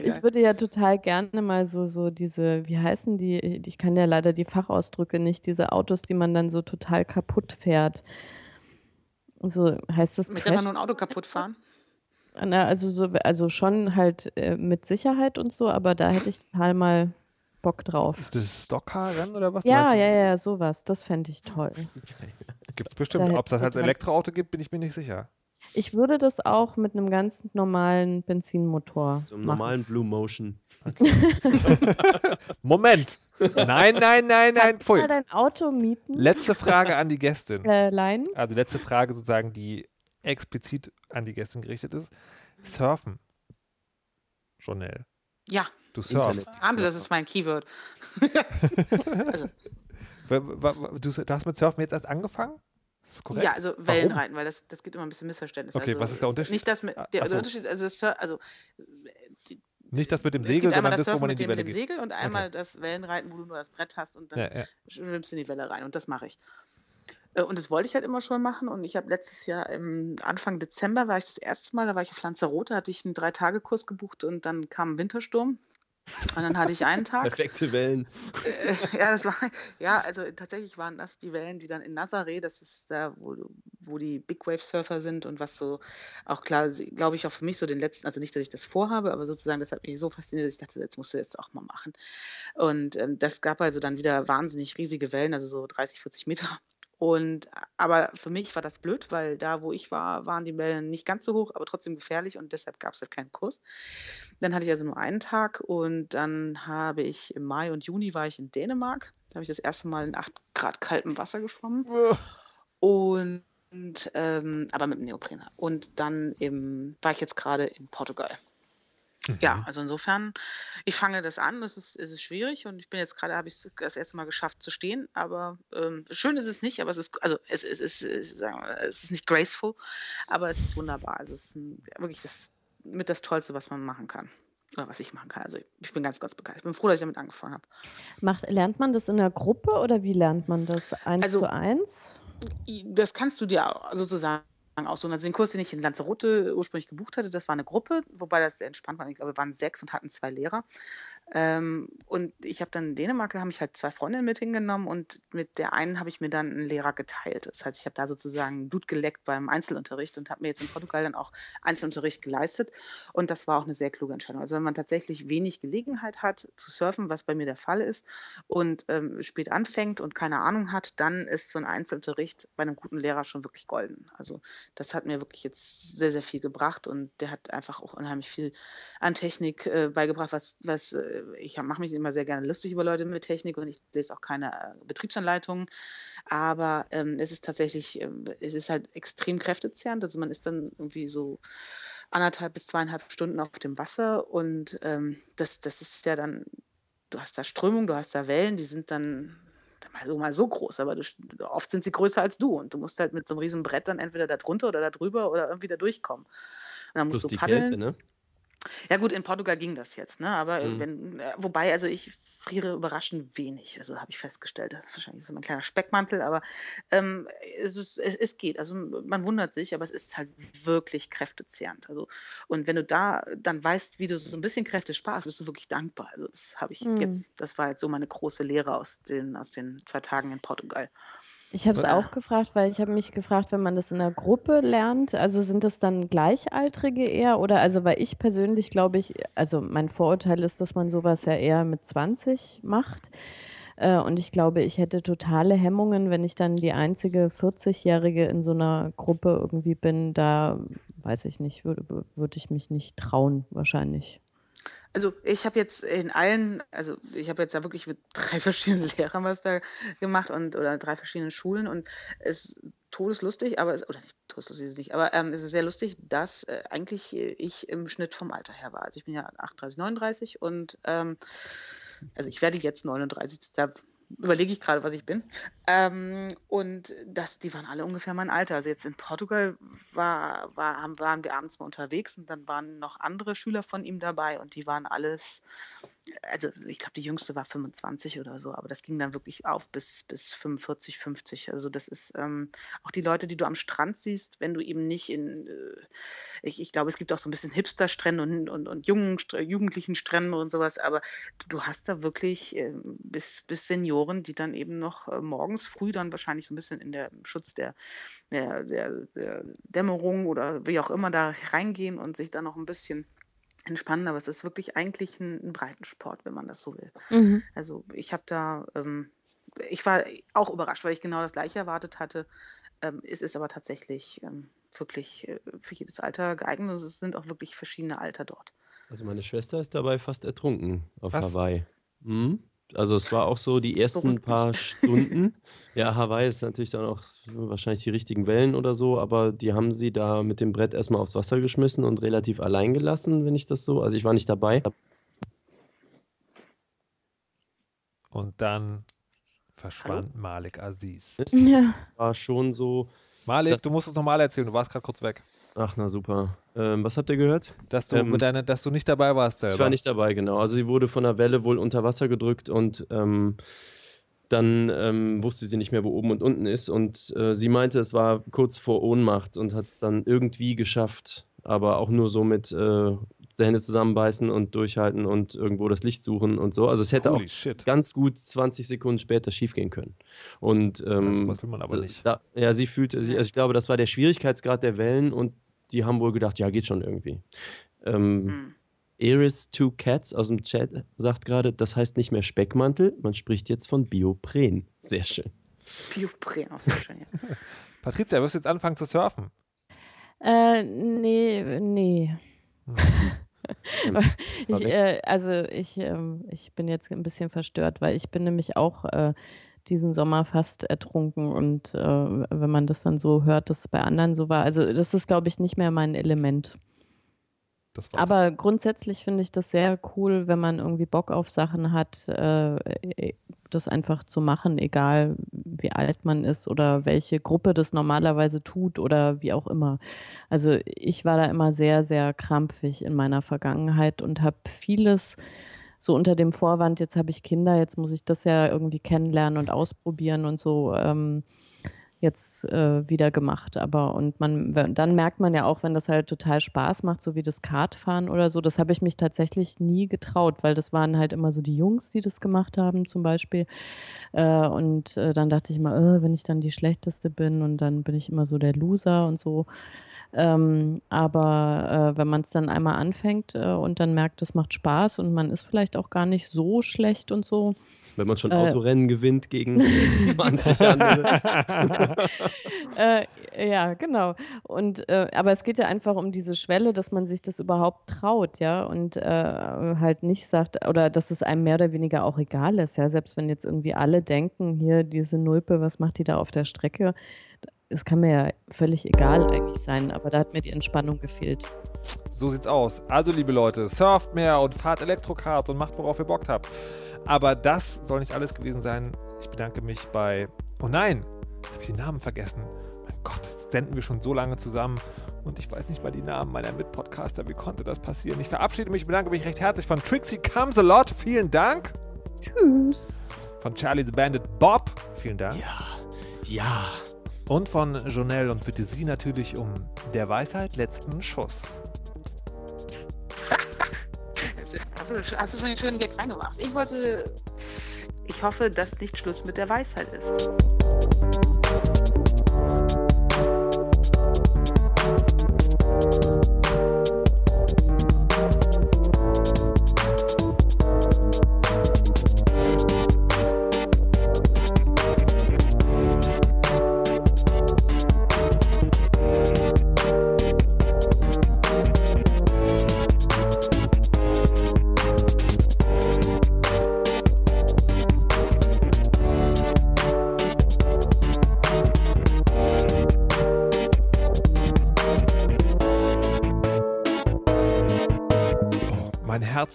Ich würde ja total gerne mal so, so diese, wie heißen die? Ich kann ja leider die Fachausdrücke nicht, diese Autos, die man dann so total kaputt fährt. So heißt das. Mit der man nur ein Auto kaputt fahren? Na, also so, also schon halt äh, mit Sicherheit und so, aber da hätte ich total mal Bock drauf. Ist das Stockcar-Rennen oder was? Ja, ja, ja, sowas. Das fände ich toll. Gibt es bestimmt. Ob es das als Elektroauto gibt, bin ich mir nicht sicher. Ich würde das auch mit einem ganz normalen Benzinmotor. So einem normalen Blue Motion. Okay. Moment. Nein, nein, nein, nein. Kannst du dein Auto mieten? Letzte Frage an die Gästin. Äh, Lein? Also letzte Frage sozusagen, die explizit an die Gästin gerichtet ist. Surfen. Journal. Ja. Du surfst. Ahnte, das ist mein Keyword. also. Du hast mit Surfen jetzt erst angefangen? Ja, also Wellenreiten, Warum? weil das, das gibt immer ein bisschen Missverständnis. Okay, also, was ist der Unterschied? Nicht das mit, der, also. der Unterschied, also, das, also die, nicht das mit dem Segel, sondern das, das wo man in die Welle mit dem Segel und einmal okay. das Wellenreiten, wo du nur das Brett hast und dann ja, ja. schwimmst du in die Welle rein und das mache ich. Äh, und das wollte ich halt immer schon machen. Und ich habe letztes Jahr im Anfang Dezember war ich das erste Mal, da war ich auf Lanzarote, hatte ich einen Drei-Tage-Kurs gebucht und dann kam ein Wintersturm. Und dann hatte ich einen Tag. Perfekte Wellen. Äh, ja, das war, ja, also tatsächlich waren das die Wellen, die dann in Nazaré, das ist da, wo, wo die Big Wave Surfer sind und was so auch klar, glaube ich, auch für mich so den letzten, also nicht, dass ich das vorhabe, aber sozusagen, das hat mich so fasziniert, dass ich dachte, jetzt musst du jetzt auch mal machen. Und ähm, das gab also dann wieder wahnsinnig riesige Wellen, also so 30, 40 Meter. Und aber für mich war das blöd, weil da, wo ich war, waren die Wellen nicht ganz so hoch, aber trotzdem gefährlich und deshalb gab es halt keinen Kurs. Dann hatte ich also nur einen Tag und dann habe ich im Mai und Juni war ich in Dänemark. Da habe ich das erste Mal in 8 Grad kaltem Wasser geschwommen. Und ähm, aber mit dem Neopren. Und dann im, war ich jetzt gerade in Portugal. Ja, mhm. also insofern, ich fange das an, es ist, es ist schwierig und ich bin jetzt gerade, habe ich es das erste Mal geschafft zu stehen, aber ähm, schön ist es nicht, aber es ist, also es, es, es, es, sagen wir, es ist nicht graceful, aber es ist wunderbar. Also es ist ein, wirklich das, mit das Tollste, was man machen kann. Oder was ich machen kann. Also ich bin ganz, ganz begeistert. Ich bin froh, dass ich damit angefangen habe. Macht, lernt man das in der Gruppe oder wie lernt man das? Eins also, zu eins? Das kannst du dir sozusagen aussuchen. Also den Kurs, den ich in Lanzarote ursprünglich gebucht hatte, das war eine Gruppe, wobei das sehr entspannt war. Ich glaube, wir waren sechs und hatten zwei Lehrer. Ähm, und ich habe dann in Dänemark, da habe ich halt zwei Freundinnen mit hingenommen und mit der einen habe ich mir dann einen Lehrer geteilt. Das heißt, ich habe da sozusagen Blut geleckt beim Einzelunterricht und habe mir jetzt in Portugal dann auch Einzelunterricht geleistet. Und das war auch eine sehr kluge Entscheidung. Also wenn man tatsächlich wenig Gelegenheit hat zu surfen, was bei mir der Fall ist, und ähm, spät anfängt und keine Ahnung hat, dann ist so ein Einzelunterricht bei einem guten Lehrer schon wirklich golden. Also das hat mir wirklich jetzt sehr, sehr viel gebracht und der hat einfach auch unheimlich viel an Technik äh, beigebracht, was, was äh, ich mache mich immer sehr gerne lustig über Leute mit Technik und ich lese auch keine äh, Betriebsanleitungen. Aber ähm, es ist tatsächlich, äh, es ist halt extrem kräftezehrend. Also man ist dann irgendwie so anderthalb bis zweieinhalb Stunden auf dem Wasser und ähm, das, das ist ja dann, du hast da Strömung, du hast da Wellen, die sind dann mal so, mal so groß, aber du, oft sind sie größer als du und du musst halt mit so einem riesen Brett dann entweder da drunter oder da drüber oder irgendwie da durchkommen. Und dann musst Plus du paddeln. Kälte, ne? Ja gut, in Portugal ging das jetzt, ne? Aber mhm. wenn, äh, wobei, also ich friere überraschend wenig, also habe ich festgestellt. Das ist wahrscheinlich so ein kleiner Speckmantel, aber ähm, es, ist, es, es, geht. Also man wundert sich, aber es ist halt wirklich kräftezehrend. Also, und wenn du da dann weißt, wie du so ein bisschen Kräfte sparst, bist du wirklich dankbar. Also das habe ich mhm. jetzt, das war jetzt so meine große Lehre aus den, aus den zwei Tagen in Portugal. Ich habe es auch gefragt, weil ich habe mich gefragt, wenn man das in einer Gruppe lernt, also sind das dann Gleichaltrige eher oder also weil ich persönlich glaube ich, also mein Vorurteil ist, dass man sowas ja eher mit 20 macht. Äh, und ich glaube, ich hätte totale Hemmungen, wenn ich dann die einzige 40-Jährige in so einer Gruppe irgendwie bin. Da weiß ich nicht, würde, würde ich mich nicht trauen, wahrscheinlich. Also ich habe jetzt in allen, also ich habe jetzt da wirklich mit drei verschiedenen Lehrern was da gemacht und oder drei verschiedenen Schulen und es ist todeslustig, aber es, oder nicht todeslustig ist nicht, aber ähm, es ist sehr lustig, dass äh, eigentlich ich im Schnitt vom Alter her war. Also ich bin ja 38, 39 und ähm, also ich werde jetzt 39, da überlege ich gerade, was ich bin. Ähm, und das, die waren alle ungefähr mein Alter. Also jetzt in Portugal war, war, haben, waren wir abends mal unterwegs und dann waren noch andere Schüler von ihm dabei und die waren alles, also ich glaube, die jüngste war 25 oder so, aber das ging dann wirklich auf bis, bis 45, 50. Also das ist ähm, auch die Leute, die du am Strand siehst, wenn du eben nicht in, äh, ich, ich glaube, es gibt auch so ein bisschen Hipster-Strände und, und, und jungen, jugendlichen Strände und sowas, aber du hast da wirklich äh, bis, bis Senioren, die dann eben noch äh, morgens früh dann wahrscheinlich so ein bisschen in der Schutz der, der, der, der Dämmerung oder wie auch immer da reingehen und sich dann noch ein bisschen entspannen, aber es ist wirklich eigentlich ein, ein Breitensport, wenn man das so will. Mhm. Also ich habe da, ähm, ich war auch überrascht, weil ich genau das gleiche erwartet hatte. Ähm, es ist aber tatsächlich ähm, wirklich äh, für jedes Alter geeignet. Also es sind auch wirklich verschiedene Alter dort. Also meine Schwester ist dabei fast ertrunken auf Was? Hawaii. Mhm. Also es war auch so die ersten paar Stunden. Ja, Hawaii ist natürlich dann auch wahrscheinlich die richtigen Wellen oder so, aber die haben sie da mit dem Brett erstmal aufs Wasser geschmissen und relativ allein gelassen, wenn ich das so. Also ich war nicht dabei. Und dann verschwand Hallo? Malik Aziz. Ja. War schon so. Malik, du musst es nochmal erzählen, du warst gerade kurz weg. Ach, na super. Ähm, was habt ihr gehört? Dass du, ähm, deine, dass du nicht dabei warst selber. Ich war nicht dabei, genau. Also sie wurde von der Welle wohl unter Wasser gedrückt und ähm, dann ähm, wusste sie nicht mehr, wo oben und unten ist. Und äh, sie meinte, es war kurz vor Ohnmacht und hat es dann irgendwie geschafft, aber auch nur so mit äh, Hände zusammenbeißen und durchhalten und irgendwo das Licht suchen und so. Also es hätte Holy auch shit. ganz gut 20 Sekunden später schiefgehen können. Und ähm, das will man aber nicht. Da, ja, sie fühlte, also ich glaube, das war der Schwierigkeitsgrad der Wellen und die haben wohl gedacht, ja, geht schon irgendwie. Ähm, mhm. Eris Two Cats aus dem Chat sagt gerade, das heißt nicht mehr Speckmantel, man spricht jetzt von Biopren. Sehr schön. Biopren, auch sehr schön, ja. Patricia, wirst du jetzt anfangen zu surfen? Äh, nee, nee. ich, äh, also ich, äh, ich bin jetzt ein bisschen verstört, weil ich bin nämlich auch äh, diesen Sommer fast ertrunken. Und äh, wenn man das dann so hört, dass es bei anderen so war, also das ist, glaube ich, nicht mehr mein Element. Aber grundsätzlich finde ich das sehr cool, wenn man irgendwie Bock auf Sachen hat, äh, das einfach zu machen, egal wie alt man ist oder welche Gruppe das normalerweise tut oder wie auch immer. Also ich war da immer sehr, sehr krampfig in meiner Vergangenheit und habe vieles so unter dem Vorwand, jetzt habe ich Kinder, jetzt muss ich das ja irgendwie kennenlernen und ausprobieren und so ähm, jetzt äh, wieder gemacht. Aber und man, dann merkt man ja auch, wenn das halt total Spaß macht, so wie das Kartfahren oder so, das habe ich mich tatsächlich nie getraut, weil das waren halt immer so die Jungs, die das gemacht haben, zum Beispiel. Äh, und äh, dann dachte ich immer, äh, wenn ich dann die Schlechteste bin und dann bin ich immer so der Loser und so. Ähm, aber äh, wenn man es dann einmal anfängt äh, und dann merkt, es macht Spaß und man ist vielleicht auch gar nicht so schlecht und so. Wenn man schon äh, Autorennen gewinnt gegen 20 andere. äh, ja, genau. Und äh, aber es geht ja einfach um diese Schwelle, dass man sich das überhaupt traut, ja, und äh, halt nicht sagt, oder dass es einem mehr oder weniger auch egal ist, ja, selbst wenn jetzt irgendwie alle denken, hier diese Nulpe, was macht die da auf der Strecke? Es kann mir ja völlig egal eigentlich sein, aber da hat mir die Entspannung gefehlt. So sieht's aus. Also, liebe Leute, surft mehr und fahrt Elektrokart und macht, worauf ihr Bock habt. Aber das soll nicht alles gewesen sein. Ich bedanke mich bei. Oh nein, jetzt habe ich den Namen vergessen. Mein Gott, jetzt senden wir schon so lange zusammen und ich weiß nicht mal die Namen meiner Mitpodcaster. Wie konnte das passieren? Ich verabschiede mich, bedanke mich recht herzlich von Trixie Comes a Lot. Vielen Dank. Tschüss. Von Charlie the Bandit Bob. Vielen Dank. Ja. Ja. Und von Jonelle und bitte Sie natürlich um der Weisheit letzten Schuss. Hast du, hast du schon den schönen Gag reingemacht? Ich wollte. Ich hoffe, dass nicht Schluss mit der Weisheit ist.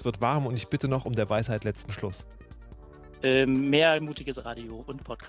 Herz wird warm und ich bitte noch um der Weisheit letzten Schluss. Ähm, mehr mutiges Radio und Podcasts.